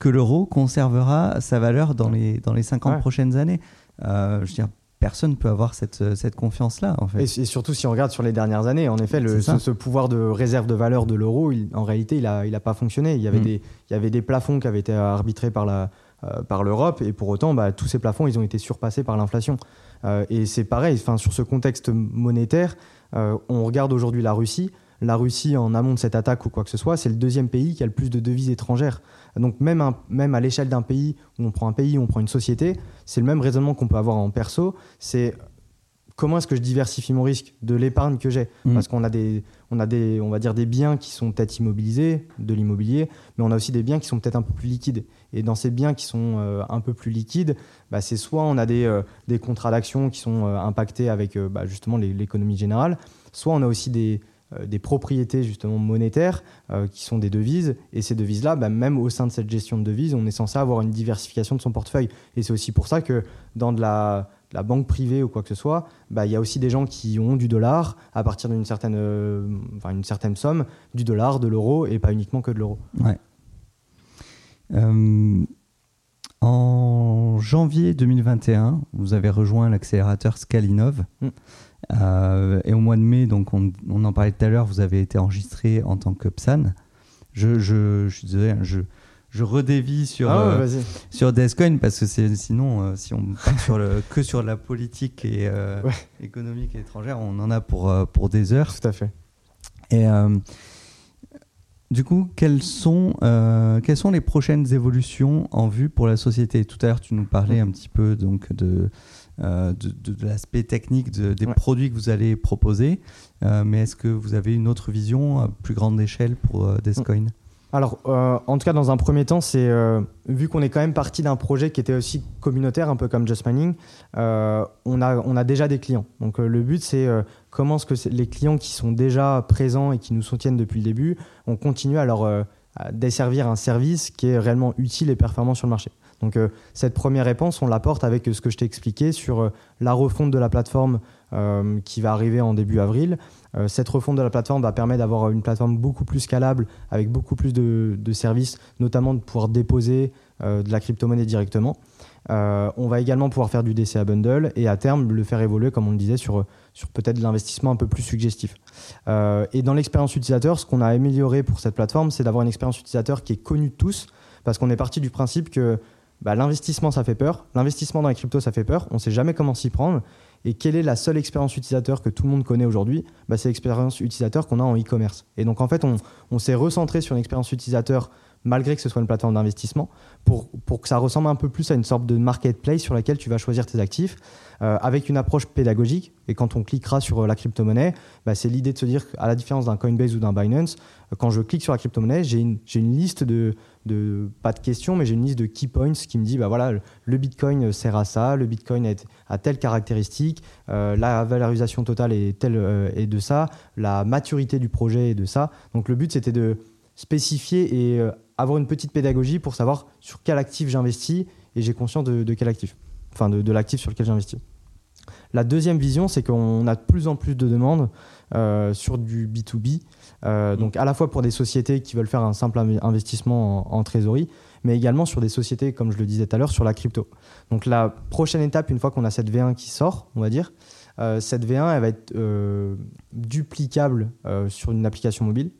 que l'euro conservera sa valeur dans, les, dans les 50 prochaines années. je veux dire, personne ne peut avoir cette, euh, cette confiance-là. En fait. et, surtout si on regarde sur les dernières années, en effet, le, ce, pouvoir de réserve de valeur de l'euro, en réalité, il n'a il a pas fonctionné. Il y, avait mm. des, il y avait des plafonds qui avaient été arbitrés par la, euh, par l'Europe et pour autant bah, tous ces plafonds ils ont été surpassés par l'inflation euh, et c'est pareil enfin sur ce contexte monétaire on regarde aujourd'hui la Russie la Russie en amont de cette attaque ou quoi que ce soit c'est le deuxième pays qui a le plus de devises étrangères donc même, même à l'échelle d'un pays, où on prend un pays, où on prend une société, c'est le même raisonnement qu'on peut avoir en perso. C'est comment est-ce que je diversifie mon risque de l'épargne que j'ai? Mm. Parce qu'on a des, on a des, on va dire des biens qui sont peut-être immobilisés, de l'immobilier, mais on a aussi des biens qui sont peut-être un peu plus liquides. Et dans ces biens qui sont euh, un peu plus liquides, bah, c'est soit on a des, euh, des contrats d'action qui sont euh, impactés avec bah, justement l'économie générale, soit on a aussi des, des propriétés justement monétaires euh, qui sont des devises. Et ces devises-là, bah, même au sein de cette gestion de devises, on est censé avoir une diversification de son portefeuille. Et c'est aussi pour ça que dans de la, banque privée ou quoi que ce soit, bah, il y a aussi des gens qui ont du dollar à partir d'une certaine, euh, une certaine somme, du dollar, de l'euro, et pas uniquement que de l'euro. Ouais. en janvier 2021, vous avez rejoint l'accélérateur Scalinov. Mm. Euh, et au mois de mai, donc on, en parlait tout à l'heure, vous avez été enregistré en tant que PSAN. Je, je, je suis désolé, hein, je, je redévie sur, ah euh, sur Descoin parce que sinon, euh, si on part sur le, que sur la politique et économique et étrangère, on en a pour, pour des heures. Tout à fait. Et Du coup, quelles sont, quelles sont les prochaines évolutions en vue pour la société? Tout à l'heure, tu nous parlais un petit peu donc de, de, de, l'aspect technique des produits que vous allez proposer, mais est-ce que vous avez une autre vision à plus grande échelle pour Descoin? Alors, euh, en tout cas, dans un premier temps, c'est euh, vu qu'on est quand même parti d'un projet qui était aussi communautaire, un peu comme Just Mining, euh, on, a, on a déjà des clients. Donc, le but, c'est comment est-ce que les clients qui sont déjà présents et qui nous soutiennent depuis le début, on continue à leur desservir un service qui est réellement utile et performant sur le marché. Donc, cette première réponse, on l'apporte avec ce que je t'ai expliqué sur la refonte de la plateforme qui va arriver en début avril, euh, cette refonte de la plateforme va permettre d'avoir une plateforme beaucoup plus scalable, avec beaucoup plus de, services, notamment de pouvoir déposer euh, de la crypto-monnaie directement. Euh, on va également pouvoir faire du DCA bundle et à terme le faire évoluer, comme on le disait, sur, sur peut-être l'investissement un peu plus suggestif. et dans l'expérience utilisateur, ce qu'on a amélioré pour cette plateforme, c'est d'avoir une expérience utilisateur qui est connue de tous, parce qu'on est parti du principe que bah, l'investissement ça fait peur, l'investissement dans les cryptos ça fait peur, on ne sait jamais comment s'y prendre. Et quelle est la seule expérience utilisateur que tout le monde connaît aujourd'hui? Bah, C'est l'expérience utilisateur qu'on a en e-commerce. Et donc en fait, on, s'est recentré sur une expérience utilisateur malgré que ce soit une plateforme d'investissement, pour, que ça ressemble un peu plus à une sorte de marketplace sur laquelle tu vas choisir tes actifs, euh, avec une approche pédagogique. Et quand on cliquera sur euh, la crypto-monnaie, bah, c'est l'idée de se dire, à la différence d'un Coinbase ou d'un Binance, quand je clique sur la crypto-monnaie, j'ai une, une, liste de, de, pas de questions, mais j'ai une liste de key points qui me dit, bah voilà, le Bitcoin sert à ça, le Bitcoin a, telle caractéristique, euh, la valorisation totale est telle euh, de ça, la maturité du projet est de ça. Donc le but c'était de spécifier et euh, avoir une petite pédagogie pour savoir sur quel actif j'investis et j'ai conscience de, quel actif, enfin de l'actif sur lequel j'investis. La deuxième vision, c'est qu'on a de plus en plus de demandes sur du B2B, euh, donc à la fois pour des sociétés qui veulent faire un simple investissement en, trésorerie, mais également sur des sociétés, comme je le disais tout à l'heure, sur la crypto. Donc la prochaine étape, une fois qu'on a cette V1 qui sort, on va dire, euh, cette V1, elle va être euh, duplicable sur une application mobile.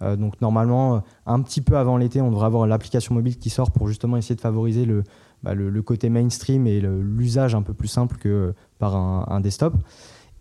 donc normalement, un petit peu avant l'été, on devrait avoir l'application mobile qui sort pour justement essayer de favoriser le, bah, côté mainstream et l'usage un peu plus simple que par un desktop.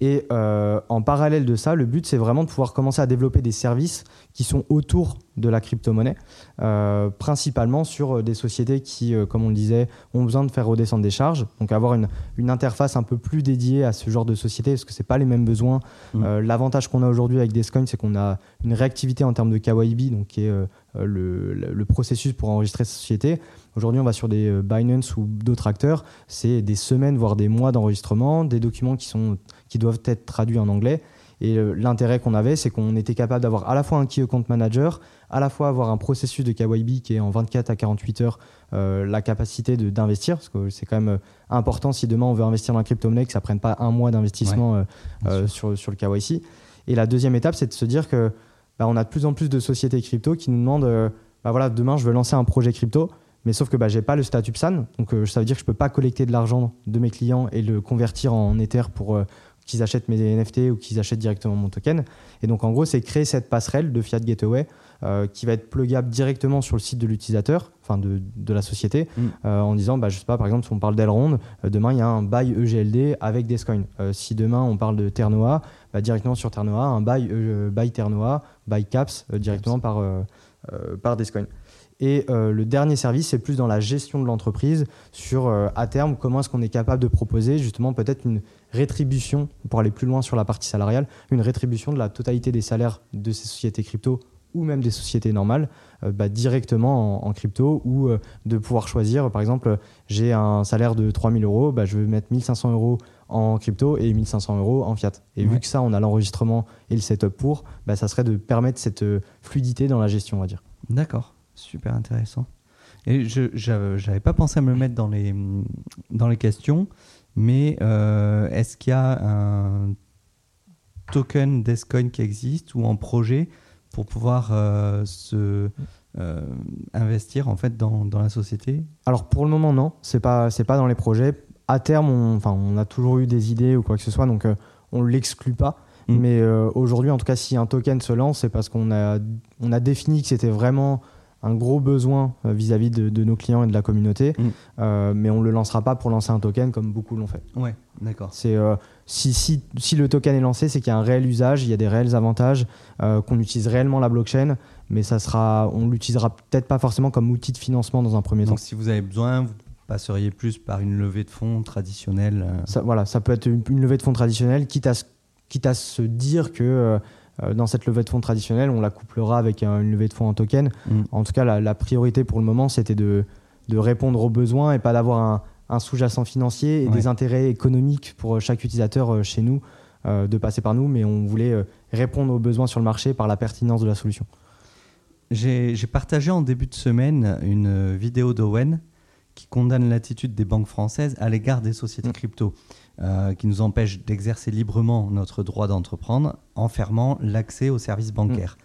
Et euh, en parallèle de ça, le but, c'est vraiment de pouvoir commencer à développer des services qui sont autour de la crypto-monnaie, euh, principalement sur euh, des sociétés qui, comme on le disait, ont besoin de faire redescendre des charges. Donc avoir une, une interface un peu plus dédiée à ce genre de société, parce que ce n'est pas les mêmes besoins. Mmh. L'avantage qu'on a aujourd'hui avec Descoin, c'est qu'on a une réactivité en termes de KYB, donc qui est le, le, processus pour enregistrer sa société. Aujourd'hui, on va sur des Binance ou d'autres acteurs, c'est des semaines, voire des mois d'enregistrement, des documents qui sont qui doivent être traduits en anglais. Et euh, l'intérêt qu'on avait, c'est qu'on était capable d'avoir à la fois un key account manager, à la fois avoir un processus de KYB qui est en 24 à 48 heures euh, la capacité d'investir, parce que c'est quand même euh, important si demain on veut investir dans la crypto-monnaie, que ça ne prenne pas un mois d'investissement sur, sur le KYC. Et la deuxième étape, c'est de se dire que bah, on a de plus en plus de sociétés crypto qui nous demandent bah, voilà, demain je veux lancer un projet crypto, mais sauf que bah, je n'ai pas le statut PSAN, donc ça veut dire que je ne peux pas collecter de l'argent de mes clients et le convertir en Ether pour qu'ils achètent mes NFT ou qu'ils achètent directement mon token. Et donc en gros, c'est créer cette passerelle de Fiat Gateway euh, qui va être plugable directement sur le site de l'utilisateur, enfin de, de, la société, mm. euh, en disant, bah, je sais pas, par exemple, si on parle d'Elrond, euh, demain il y a un buy EGLD avec Descoin. si demain on parle de Ternoa, bah, directement sur Ternoa, un buy, buy Ternoa, buy Caps directement par, par Descoin. Et le dernier service, c'est plus dans la gestion de l'entreprise, sur à terme comment est-ce qu'on est capable de proposer justement peut-être une rétribution, pour aller plus loin sur la partie salariale, une rétribution de la totalité des salaires de ces sociétés crypto ou même des sociétés normales euh, bah, directement en, crypto ou euh, de pouvoir choisir, par exemple, j'ai un salaire de 3000 euros, bah, je vais mettre 1500 euros en crypto et 1500 euros en fiat. Et vu que ça, on a l'enregistrement et le setup pour, bah, ça serait de permettre cette euh, fluidité dans la gestion, on va dire. D'accord, super intéressant. Et je n'avais pas pensé à me mettre dans les, dans les questions, mais euh, est-ce qu'il y a un token Descoin qui existe ou un projet pour pouvoir euh, se euh, investir en fait dans, dans, la société? Alors pour le moment non, c'est pas c'est pas dans les projets. À terme, on, enfin on a toujours eu des idées ou quoi que ce soit, donc on l'exclut pas. Mm. Mais aujourd'hui, en tout cas, si un token se lance, c'est parce qu'on a on a défini que c'était vraiment un gros besoin euh, vis-à-vis de, nos clients et de la communauté, mm. euh, mais on ne le lancera pas pour lancer un token comme beaucoup l'ont fait. Ouais, d'accord. C'est euh, si, si, si, le token est lancé, c'est qu'il y a un réel usage, il y a des réels avantages, qu'on utilise réellement la blockchain, mais ça sera, on l'utilisera peut-être pas forcément comme outil de financement dans un premier Donc temps. si vous avez besoin, vous passeriez plus par une levée de fonds traditionnelle ça, Voilà, ça peut être une, levée de fonds traditionnelle, quitte à, quitte à se dire que dans cette levée de fonds traditionnelle, on la couplera avec une levée de fonds en token. Mm. En tout cas, la, la, priorité pour le moment, c'était de, de répondre aux besoins et pas d'avoir un, un sous-jacent financier et des intérêts économiques pour chaque utilisateur euh, chez nous euh, de passer par nous, mais on voulait euh, répondre aux besoins sur le marché par la pertinence de la solution. J'ai partagé en début de semaine une vidéo d'Owen qui condamne l'attitude des banques françaises à l'égard des sociétés mm. crypto, qui nous empêche d'exercer librement notre droit d'entreprendre en fermant l'accès aux services bancaires.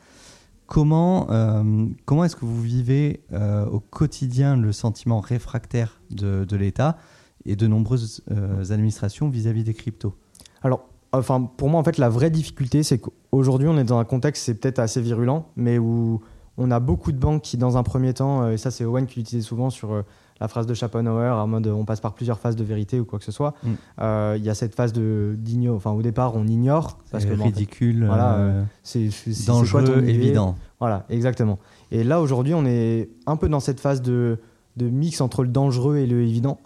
Comment, euh, comment est-ce que vous vivez euh, au quotidien le sentiment réfractaire de, de l'État et de nombreuses euh, administrations vis-à-vis des cryptos? Alors, enfin, pour moi, en fait, la vraie difficulté, c'est qu'aujourd'hui, on est dans un contexte, c'est peut-être assez virulent, mais où on a beaucoup de banques qui, dans un premier temps, et ça, c'est Owen qui l'utilisait souvent sur la phrase de Schopenhauer, en mode on passe par plusieurs phases de vérité ou quoi que ce soit. Mm. Euh, il y a cette phase de d'ignore, enfin au départ on ignore parce que ridicule, voilà, euh, c'est dangereux, évident. Voilà, exactement. Et là aujourd'hui on est un peu dans cette phase de, de mix entre le dangereux et le évident.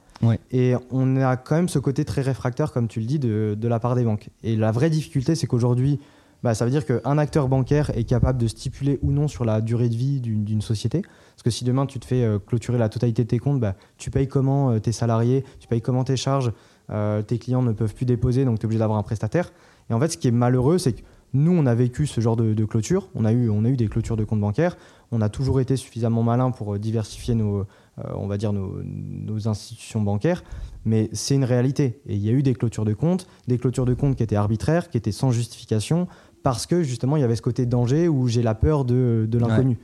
Et on a quand même ce côté très réfractaire, comme tu le dis, de, de la part des banques. Et la vraie difficulté, c'est qu'aujourd'hui, bah, ça veut dire qu'un acteur bancaire est capable de stipuler ou non sur la durée de vie d'une société. Parce que si demain tu te fais euh, clôturer la totalité de tes comptes, bah, tu payes comment euh, tes salariés, tu payes comment tes charges, euh, tes clients ne peuvent plus déposer, donc tu es obligé d'avoir un prestataire. Et en fait, ce qui est malheureux, c'est que nous, on a vécu ce genre de, clôture. On a, eu, on a eu des clôtures de comptes bancaires. On a toujours été suffisamment malin pour diversifier nos, on va dire nos, nos, institutions bancaires. Mais c'est une réalité. Et il y a eu des clôtures de comptes, des clôtures de comptes qui étaient arbitraires, qui étaient sans justification, parce que justement il y avait ce côté danger où j'ai la peur de, de l'inconnu.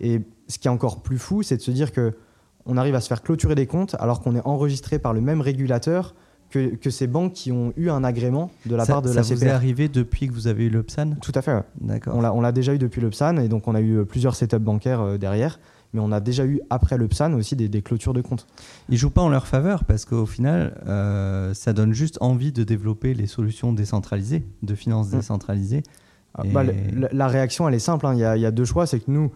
Et ce qui est encore plus fou, c'est de se dire que on arrive à se faire clôturer des comptes alors qu'on est enregistré par le même régulateur que, que, ces banques qui ont eu un agrément de la part de la CPR. Ça vous est arrivé depuis que vous avez eu le PSAN Tout à fait. D'accord. On l'a déjà eu depuis le PSAN et donc on a eu euh, plusieurs setups bancaires euh, derrière mais on a déjà eu après le PSAN aussi des, des clôtures de comptes. Ils jouent pas en leur faveur parce qu'au final, euh, ça donne juste envie de développer les solutions décentralisées, de finances mmh. décentralisées. Ah, bah, la, réaction, elle est simple. Hein. Il, y a, deux choix. C'est que nous,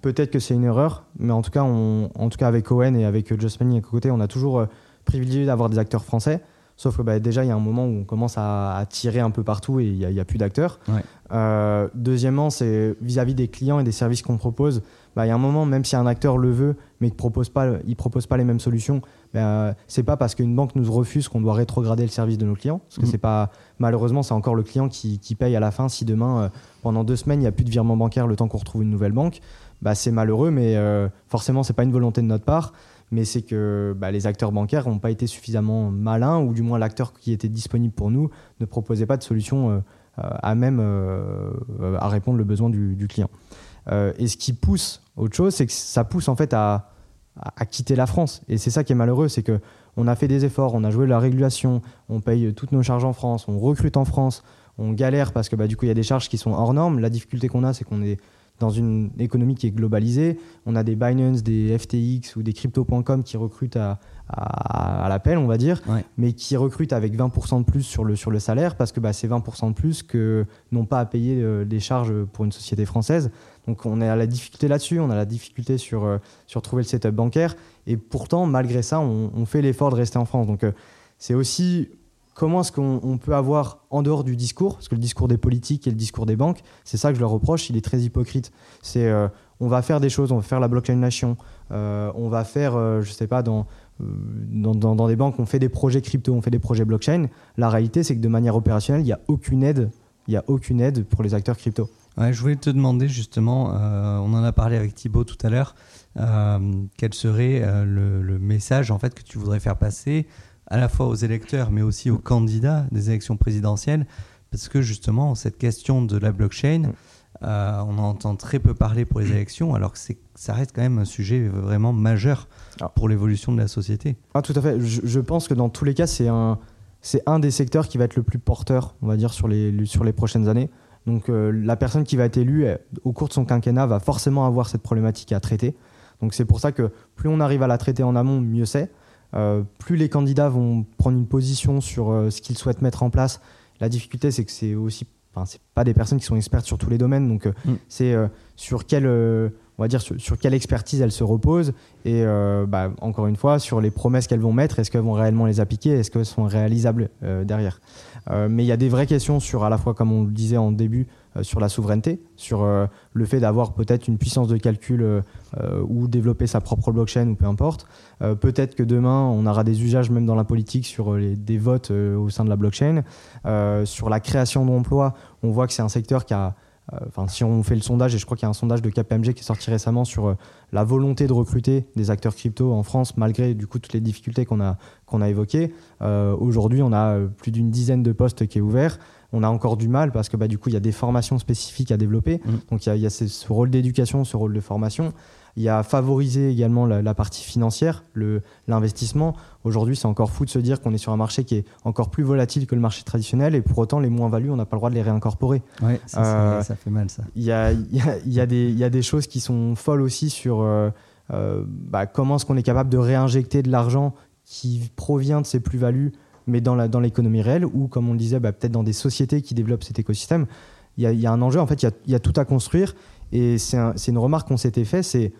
peut-être que c'est une erreur, mais en tout cas, on, en tout cas avec Owen et avec Just Money à côté, on a toujours euh, privilégié d'avoir des acteurs français. Sauf que bah, déjà, il y a un moment où on commence à, tirer un peu partout et il n'y a, plus d'acteurs. Euh, deuxièmement, c'est vis-à-vis des clients et des services qu'on propose. Bah, il y a un moment, même si un acteur le veut, mais qu'il ne propose, pas, propose pas les mêmes solutions, bah, c'est pas parce qu'une banque nous refuse qu'on doit rétrograder le service de nos clients. Parce que mm. c'est pas, malheureusement, c'est encore le client qui, qui, paye à la fin. Si demain, euh, pendant deux semaines, il n'y a plus de virement bancaire le temps qu'on retrouve une nouvelle banque, bah, c'est malheureux, mais euh, forcément, c'est pas une volonté de notre part mais c'est que bah, les acteurs bancaires n'ont pas été suffisamment malins, ou du moins l'acteur qui était disponible pour nous ne proposait pas de solution euh, à même euh, à répondre le besoin du, client. Euh, et ce qui pousse autre chose, c'est que ça pousse en fait à, à, quitter la France. Et c'est ça qui est malheureux, c'est que on a fait des efforts, on a joué la régulation, on paye toutes nos charges en France, on recrute en France, on galère parce que bah, du coup il y a des charges qui sont hors normes. La difficulté qu'on a, c'est qu'on est dans une économie qui est globalisée. On a des Binance, des FTX ou des crypto.com qui recrutent à, à, l'appel, on va dire, mais qui recrutent avec 20% de plus sur le, sur le salaire parce que bah, c'est 20% de plus que n'ont pas à payer euh, les charges pour une société française. Donc on a la difficulté là-dessus, on a la difficulté sur, euh, sur trouver le setup bancaire. Et pourtant, malgré ça, on, on fait l'effort de rester en France. Donc euh, c'est aussi comment est-ce qu'on peut avoir en dehors du discours, parce que le discours des politiques et le discours des banques, c'est ça que je leur reproche, il est très hypocrite. C'est euh, on va faire des choses, on va faire la blockchain nation, euh, on va faire, euh, je sais pas, dans, dans, dans, des banques, on fait des projets crypto, on fait des projets blockchain. La réalité, c'est que de manière opérationnelle, il n'y a aucune aide, il y a aucune aide pour les acteurs crypto. Je voulais te demander justement, on en a parlé avec Thibaut tout à l'heure, quel serait le, le, message en fait que tu voudrais faire passer à la fois aux électeurs, mais aussi aux candidats des élections présidentielles, parce que justement, cette question de la blockchain, euh, on en entend très peu parler pour les élections, alors que ça reste quand même un sujet vraiment majeur ah. pour l'évolution de la société. Ah, tout à fait. Je, pense que dans tous les cas, c'est un, c'est un des secteurs qui va être le plus porteur, on va dire, sur les, sur les prochaines années. Donc euh, la personne qui va être élue au cours de son quinquennat va forcément avoir cette problématique à traiter. Donc c'est pour ça que plus on arrive à la traiter en amont, mieux c'est. Plus les candidats vont prendre une position sur ce qu'ils souhaitent mettre en place. La difficulté, c'est que c'est aussi, enfin, c'est pas des personnes qui sont expertes sur tous les domaines, donc mm. c'est sur quel on va dire sur, quelle expertise elles se reposent et bah, encore une fois sur les promesses qu'elles vont mettre, est-ce qu'elles vont réellement les appliquer, est-ce qu'elles sont réalisables derrière. mais il y a des vraies questions sur à la fois, comme on le disait en début, euh, sur la souveraineté, sur euh, le fait d'avoir peut-être une puissance de calcul euh, ou développer sa propre blockchain ou peu importe. peut-être que demain, on aura des usages même dans la politique sur les, des votes au sein de la blockchain. sur la création d'emplois, on voit que c'est un secteur qui a Enfin, si on fait le sondage, et je crois qu'il y a un sondage de KPMG qui est sorti récemment sur la volonté de recruter des acteurs crypto en France, malgré du coup toutes les difficultés qu'on a, qu'on a évoquées. Aujourd'hui, on a plus d'une dizaine de postes qui est ouvert on a encore du mal parce que bah, du coup, il y a des formations spécifiques à développer. Mmh. Donc, il y a, ce, rôle d'éducation, ce rôle de formation. Il y a favoriser également la, partie financière, l'investissement. Aujourd'hui, c'est encore fou de se dire qu'on est sur un marché qui est encore plus volatile que le marché traditionnel et pour autant, les moins-values, on n'a pas le droit de les réincorporer. Oui, ça, ça, fait mal ça. Il y a, y, a, y a, des choses qui sont folles aussi sur euh, euh, bah, comment est-ce qu'on est capable de réinjecter de l'argent qui provient de ces plus-values mais dans l'économie dans réelle ou, comme on le disait, bah, peut-être dans des sociétés qui développent cet écosystème. Il y, a, un enjeu, en fait, il y, a, tout à construire. Et c'est une remarque qu'on s'était fait, c'est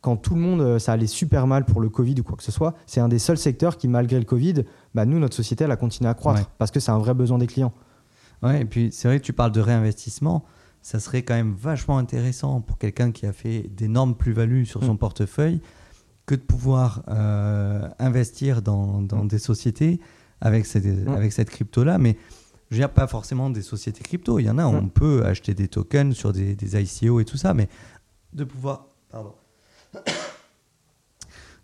quand tout le monde, euh, ça allait super mal pour le Covid ou quoi que ce soit, c'est un des seuls secteurs qui, malgré le Covid, bah, nous, notre société, elle a continué à croître parce que c'est un vrai besoin des clients. Ouais, et puis c'est vrai que tu parles de réinvestissement. Ça serait quand même vachement intéressant pour quelqu'un qui a fait d'énormes plus-values sur son mm. portefeuille que de pouvoir euh, investir dans, dans mm. des sociétés avec cette, avec cette crypto-là. Mais je veux dire, pas forcément des sociétés crypto. Il y en a, on peut acheter des tokens sur des, des, ICO et tout ça, mais de pouvoir, pardon,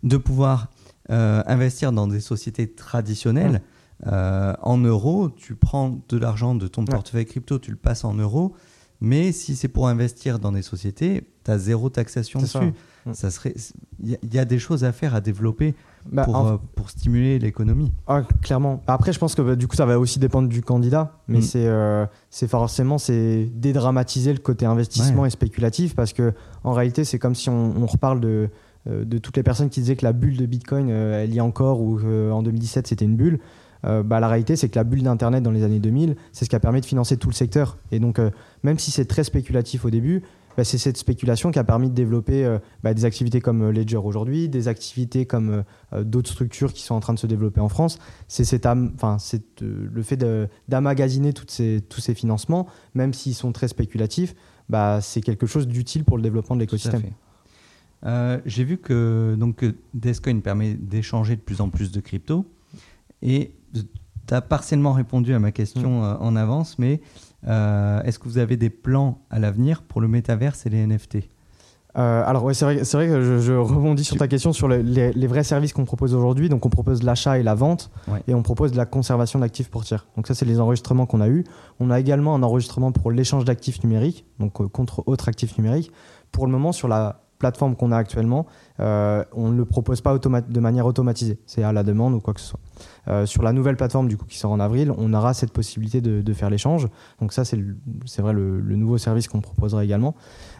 de pouvoir euh, investir dans des sociétés traditionnelles euh, en euros, tu prends de l'argent de ton portefeuille crypto, tu le passes en euros. Mais si c'est pour investir dans des sociétés, tu as zéro taxation dessus. Ça. serait, il y, a des choses à faire, à développer bah, pour, euh, pour, stimuler l'économie. Ah, clairement. Après, je pense que bah, du coup, ça va aussi dépendre du candidat, mais mm. c'est euh, c'est forcément c'est dédramatiser le côté investissement et spéculatif parce que en réalité, c'est comme si on, on reparle de de toutes les personnes qui disaient que la bulle de Bitcoin, elle y est encore ou en 2017 c'était une bulle. bah, la réalité, c'est que la bulle d'Internet dans les années 2000, c'est ce qui a permis de financer tout le secteur. Et donc, même si c'est très spéculatif au début, bah, c'est cette spéculation qui a permis de développer euh, bah, des activités comme euh, Ledger aujourd'hui, des activités comme euh, d'autres structures qui sont en train de se développer en France. C'est le fait d'amagasiner ces, tous ces financements, même s'ils sont très spéculatifs, bah, c'est quelque chose d'utile pour le développement de l'écosystème. J'ai vu que donc, Descoin permet d'échanger de plus en plus de crypto. Et tu as partiellement répondu à ma question mm. en avance, mais euh, est-ce que vous avez des plans à l'avenir pour le métaverse et les NFT euh, alors ouais, c'est vrai, vrai, que je, rebondis sur ta question sur les, vrais services qu'on propose aujourd'hui. Donc on propose l'achat et la vente et on propose de la conservation d'actifs pour tiers. Donc ça c'est les enregistrements qu'on a eu. On a également un enregistrement pour l'échange d'actifs numériques, donc euh, contre autres actifs numériques. Pour le moment sur la plateforme qu'on a actuellement, on ne le propose pas de manière automatisée. C'est à la demande ou quoi que ce soit. Euh, sur la nouvelle plateforme du coup qui sort en avril, on aura cette possibilité de, faire l'échange. Donc ça, c'est vrai le, nouveau service qu'on proposera également.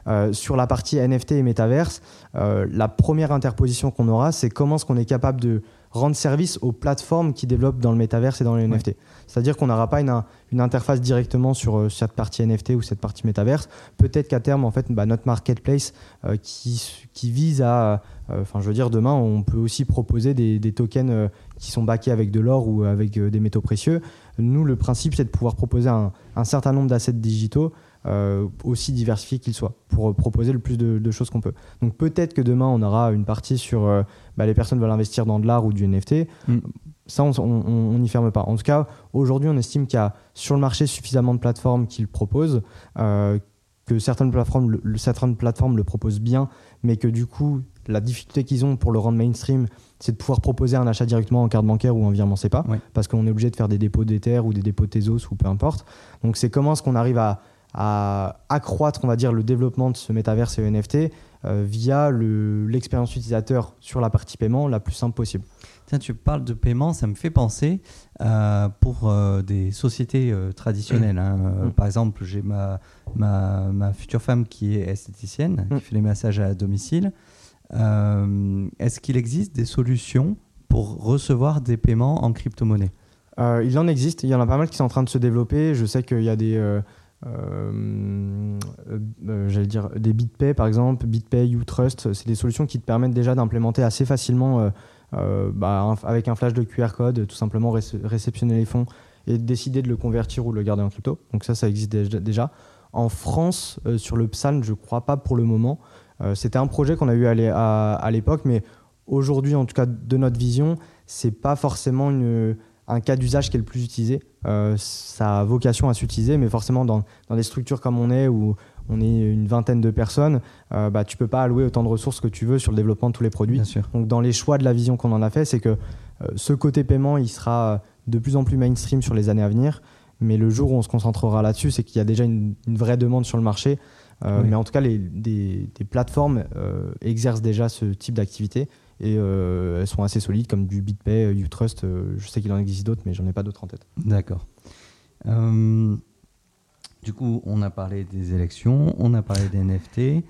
Euh, sur la partie NFT et métaverse, euh, la première interposition qu'on aura, c'est comment est-ce qu'on est capable de rendre service aux plateformes qui développent dans le métaverse et dans les NFT. C'est-à-dire qu'on n'aura pas une, une, interface directement sur cette partie NFT ou cette partie métaverse. Peut-être qu'à terme, en fait, bah, notre marketplace qui, qui, vise à, enfin, je veux dire, demain, on peut aussi proposer des, des tokens qui sont baqués avec de l'or ou avec euh, des métaux précieux. Nous, le principe, c'est de pouvoir proposer un, certain nombre d'assets digitaux euh, aussi diversifiés qu'ils soient, pour proposer le plus de, choses qu'on peut. Donc peut-être que demain, on aura une partie sur euh, bah, les personnes veulent investir dans de l'art ou du NFT. Mm. Ça, on n'y ferme pas. En tout cas, aujourd'hui, on estime qu'il y a sur le marché suffisamment de plateformes qui le proposent, que certaines plateformes, le, certaines plateformes le proposent bien, mais que du coup, la difficulté qu'ils ont pour le rendre mainstream, c'est de pouvoir proposer un achat directement en carte bancaire ou en virement SEPA, parce qu'on est obligé de faire des dépôts d'Ether ou des dépôts Tezos ou peu importe. Donc c'est comment est-ce qu'on arrive à, accroître, on va dire, le développement de ce métaverse et NFT euh, via l'expérience utilisateur sur la partie paiement la plus simple possible. Tiens, tu parles de paiement, ça me fait penser euh, pour euh, des sociétés traditionnelles. Hein. Mm. Par exemple, j'ai ma, ma, future femme qui est esthéticienne, qui mm. fait les massages à domicile. Est-ce qu'il existe des solutions pour recevoir des paiements en crypto-monnaie? Il en existe, il y en a pas mal qui sont en train de se développer. Je sais qu'il y a des... Euh, euh, j'allais dire des BitPay par exemple, BitPay, UTrust, c'est des solutions qui te permettent déjà d'implémenter assez facilement euh, bah, avec un flash de QR code, tout simplement réceptionner les fonds et décider de le convertir ou de le garder en crypto. Donc ça, ça existe déjà. En France, sur le Psalm, je crois pas pour le moment. C'était un projet qu'on a eu à l'époque, mais aujourd'hui, en tout cas de notre vision, c'est pas forcément une un cas d'usage qui est le plus utilisé. Euh, ça a vocation à s'utiliser, mais forcément dans, dans, des structures comme on est, où on est une vingtaine de personnes, euh, bah, tu peux pas allouer autant de ressources que tu veux sur le développement de tous les produits. Donc dans les choix de la vision qu'on en a fait, c'est que euh, ce côté paiement, il sera de plus en plus mainstream sur les années à venir. Mais le jour où on se concentrera là-dessus, c'est qu'il y a déjà une, vraie demande sur le marché. Euh, mais en tout cas, les, des, des plateformes exercent déjà ce type d'activité et euh, elles sont assez solides comme du BitPay, Utrust. Euh, je sais qu'il en existe d'autres, mais j'en ai pas d'autres en tête. D'accord. Euh, du coup, on a parlé des élections, on a parlé des NFT.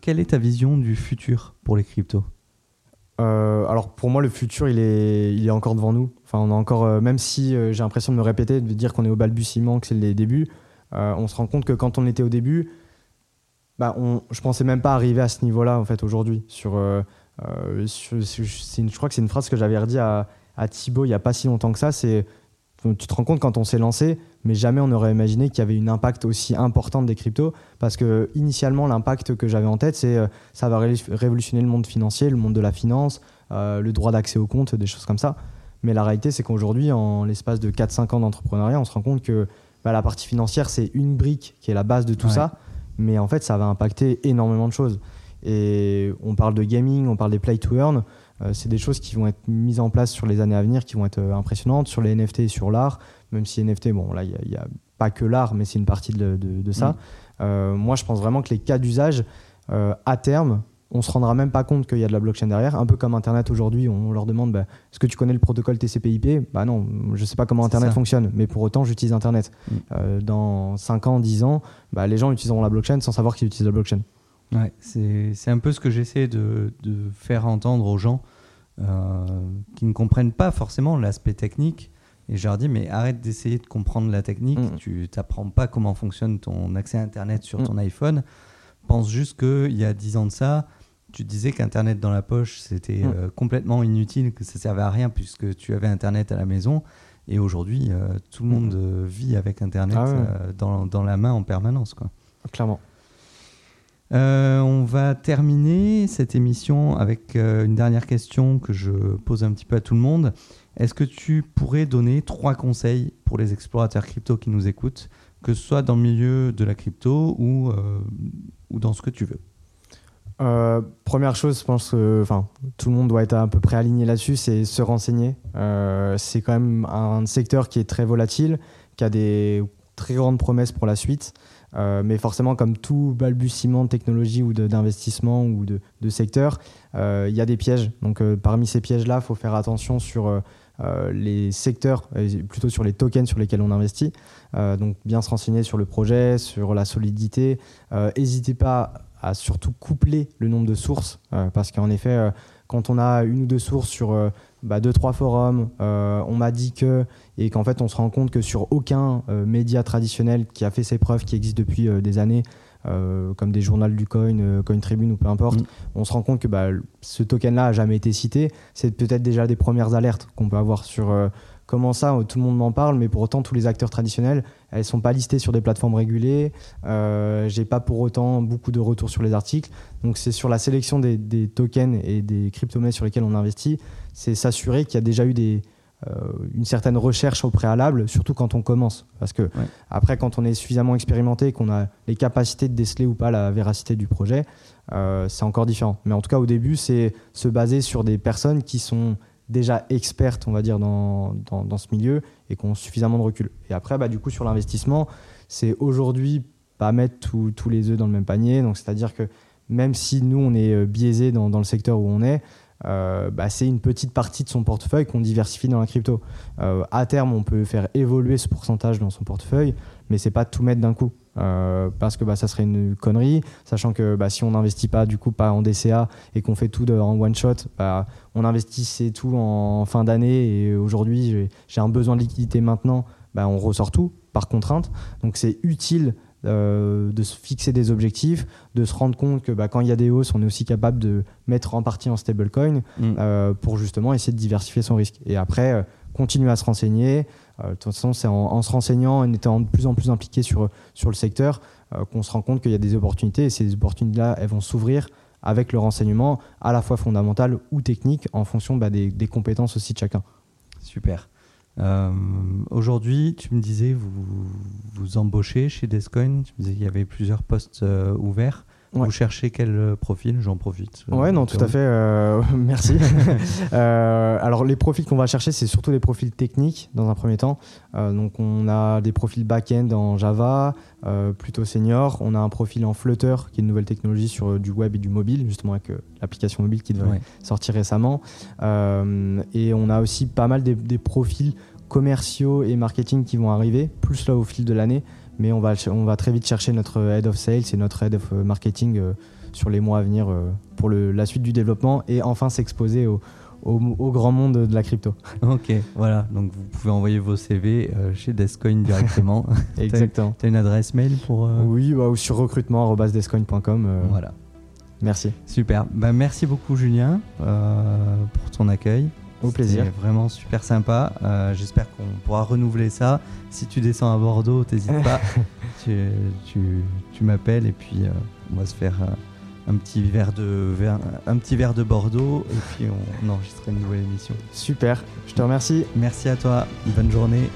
quelle est ta vision du futur pour les cryptos? Alors pour moi le futur il est, il est encore devant nous. Enfin on a encore même si j'ai l'impression de me répéter de dire qu'on est au balbutiement que c'est les débuts, on se rend compte que quand on était au début, bah on, je pensais même pas arriver à ce niveau-là en fait aujourd'hui sur euh, je crois que c'est une phrase que j'avais redit à, à Thibaut il n'y a pas si longtemps que ça. C'est tu te rends compte quand on s'est lancé, mais jamais on n'aurait imaginé qu'il y avait une impact aussi important des cryptos, parce que initialement l'impact que j'avais en tête, c'est euh, ça va révolutionner le monde financier, le monde de la finance, euh, le droit d'accès aux comptes, des choses comme ça. Mais la réalité, c'est qu'aujourd'hui, en l'espace de 4-5 ans d'entrepreneuriat, on se rend compte que bah, la partie financière, c'est une brique qui est la base de tout ça, mais en fait, ça va impacter énormément de choses. Et on parle de gaming, on parle des play to earn. Euh, c'est des choses qui vont être mises en place sur les années à venir, qui vont être euh, impressionnantes sur les NFT et sur l'art. Même si NFT, bon, là, il n'y a, pas que l'art, mais c'est une partie de, de, ça. Mm. Euh, moi, je pense vraiment que les cas d'usage, à terme, on se rendra même pas compte qu'il y a de la blockchain derrière. Un peu comme Internet aujourd'hui, on leur demande bah, est-ce que tu connais le protocole TCP/IP Bah non, je sais pas comment Internet fonctionne, mais pour autant j'utilise Internet. Mm. dans 5 ans, 10 ans, bah, les gens utiliseront la blockchain sans savoir qu'ils utilisent la blockchain. Ouais, c'est un peu ce que j'essaie de, de, faire entendre aux gens euh, qui ne comprennent pas forcément l'aspect technique. Et je leur dis, mais arrête d'essayer de comprendre la technique. Mm. Tu n'apprends pas comment fonctionne ton accès à Internet sur mm. ton iPhone. Pense juste qu'il y a 10 ans de ça, tu disais qu'Internet dans la poche, c'était mm. euh, complètement inutile, que ça servait à rien puisque tu avais Internet à la maison. Et aujourd'hui, euh, tout le monde vit avec Internet ah dans, dans, la main en permanence. Quoi. Clairement. Euh, on va terminer cette émission avec euh, une dernière question que je pose un petit peu à tout le monde. Est-ce que tu pourrais donner trois conseils pour les explorateurs crypto qui nous écoutent, que ce soit dans le milieu de la crypto ou, euh, ou dans ce que tu veux? Première chose, je pense que tout le monde doit être à peu près aligné là-dessus, c'est se renseigner. c'est quand même un secteur qui est très volatile, qui a des très grandes promesses pour la suite. Euh, mais forcément, comme tout balbutiement de technologie ou d'investissement ou de, secteur, euh, il y a des pièges. Donc, euh, parmi ces pièges-là, il faut faire attention sur les secteurs, plutôt sur les tokens sur lesquels on investit. donc, bien se renseigner sur le projet, sur la solidité. N'hésitez pas à surtout coupler le nombre de sources, parce qu'en effet, quand on a une ou deux sources sur bah, deux, trois forums, on m'a dit que et qu'en fait on se rend compte que sur aucun euh, média traditionnel qui a fait ses preuves, qui existe depuis euh, des années, euh, comme des journaux du coin, Coin Tribune ou peu importe, mm. on se rend compte que bah, ce token-là a jamais été cité. C'est peut-être déjà des premières alertes qu'on peut avoir sur comment ça, tout le monde m'en parle, mais pour autant tous les acteurs traditionnels, elles sont pas listées sur des plateformes régulées. J'ai pas pour autant beaucoup de retours sur les articles. Donc c'est sur la sélection des, des tokens et des crypto-monnaies sur lesquelles on investit, c'est s'assurer qu'il y a déjà eu des euh, une certaine recherche au préalable, surtout quand on commence. Parce que après, quand on est suffisamment expérimenté, qu'on a les capacités de déceler ou pas la véracité du projet, euh, c'est encore différent. Mais en tout cas, au début, c'est se baser sur des personnes qui sont déjà expertes, on va dire, dans, dans, ce milieu et qui ont suffisamment de recul. Et après, bah, du coup, sur l'investissement, c'est aujourd'hui pas mettre tous les œufs dans le même panier. Donc, c'est-à-dire que même si nous, on est euh, biaisé dans, dans, le secteur où on est, euh, bah, c'est une petite partie de son portefeuille qu'on diversifie dans la crypto. Euh, à terme, on peut faire évoluer ce pourcentage dans son portefeuille, mais c'est pas tout mettre d'un coup. Parce que bah, ça serait une connerie, sachant que bah, si on n'investit pas du coup pas en DCA et qu'on fait tout en one shot, bah, on investissait tout en fin d'année et aujourd'hui j'ai un besoin de liquidité maintenant, bah, on ressort tout par contrainte. Donc c'est utile euh, de se fixer des objectifs, de se rendre compte que quand il y a des hausses, on est aussi capable de mettre en partie en stablecoin mm. euh, pour justement essayer de diversifier son risque. Et après, euh, continuer à se renseigner. De toute façon, c'est en, se renseignant, en étant de plus en plus impliqué sur, sur le secteur, qu'on se rend compte qu'il y a des opportunités et ces opportunités-là, elles vont s'ouvrir avec le renseignement à la fois fondamental ou technique en fonction bah, des, compétences aussi de chacun. Super. Euh, aujourd'hui, tu me disais, vous, vous embauchez chez Descoin, tu me disais qu'il y avait plusieurs postes euh, ouverts. Vous cherchez quel euh, profil? J'en profite. Ouais, non, tout à fait. merci. alors, les profils qu'on va chercher, c'est surtout des profils techniques dans un premier temps. donc, on a des profils back-end en Java, plutôt senior. On a un profil en Flutter, qui est une nouvelle technologie sur du web et du mobile, justement avec l'application mobile qui devrait sortir récemment. et on a aussi pas mal des profils commerciaux et marketing qui vont arriver, plus là au fil de l'année. Mais on va, on va très vite chercher notre head of sales et notre head of euh, marketing euh, sur les mois à venir euh, pour le, la suite du développement et enfin s'exposer au, au, grand monde de la crypto. Ok, voilà. Donc vous pouvez envoyer vos CV chez Descoin directement. Exactement. Tu as, une adresse mail pour. Oui, bah, ou sur recrutement.descoin.com. voilà. Merci. Super. Bah, merci beaucoup, Julien, pour ton accueil. Au plaisir. vraiment super sympa. Euh, j'espère qu'on pourra renouveler ça. Si tu descends à Bordeaux, t'hésites pas. tu, m'appelles et puis euh, on va se faire euh, un petit verre de un petit verre de Bordeaux et puis on, on enregistrera une nouvelle émission. Super. Je te remercie. Merci à toi. Bonne journée.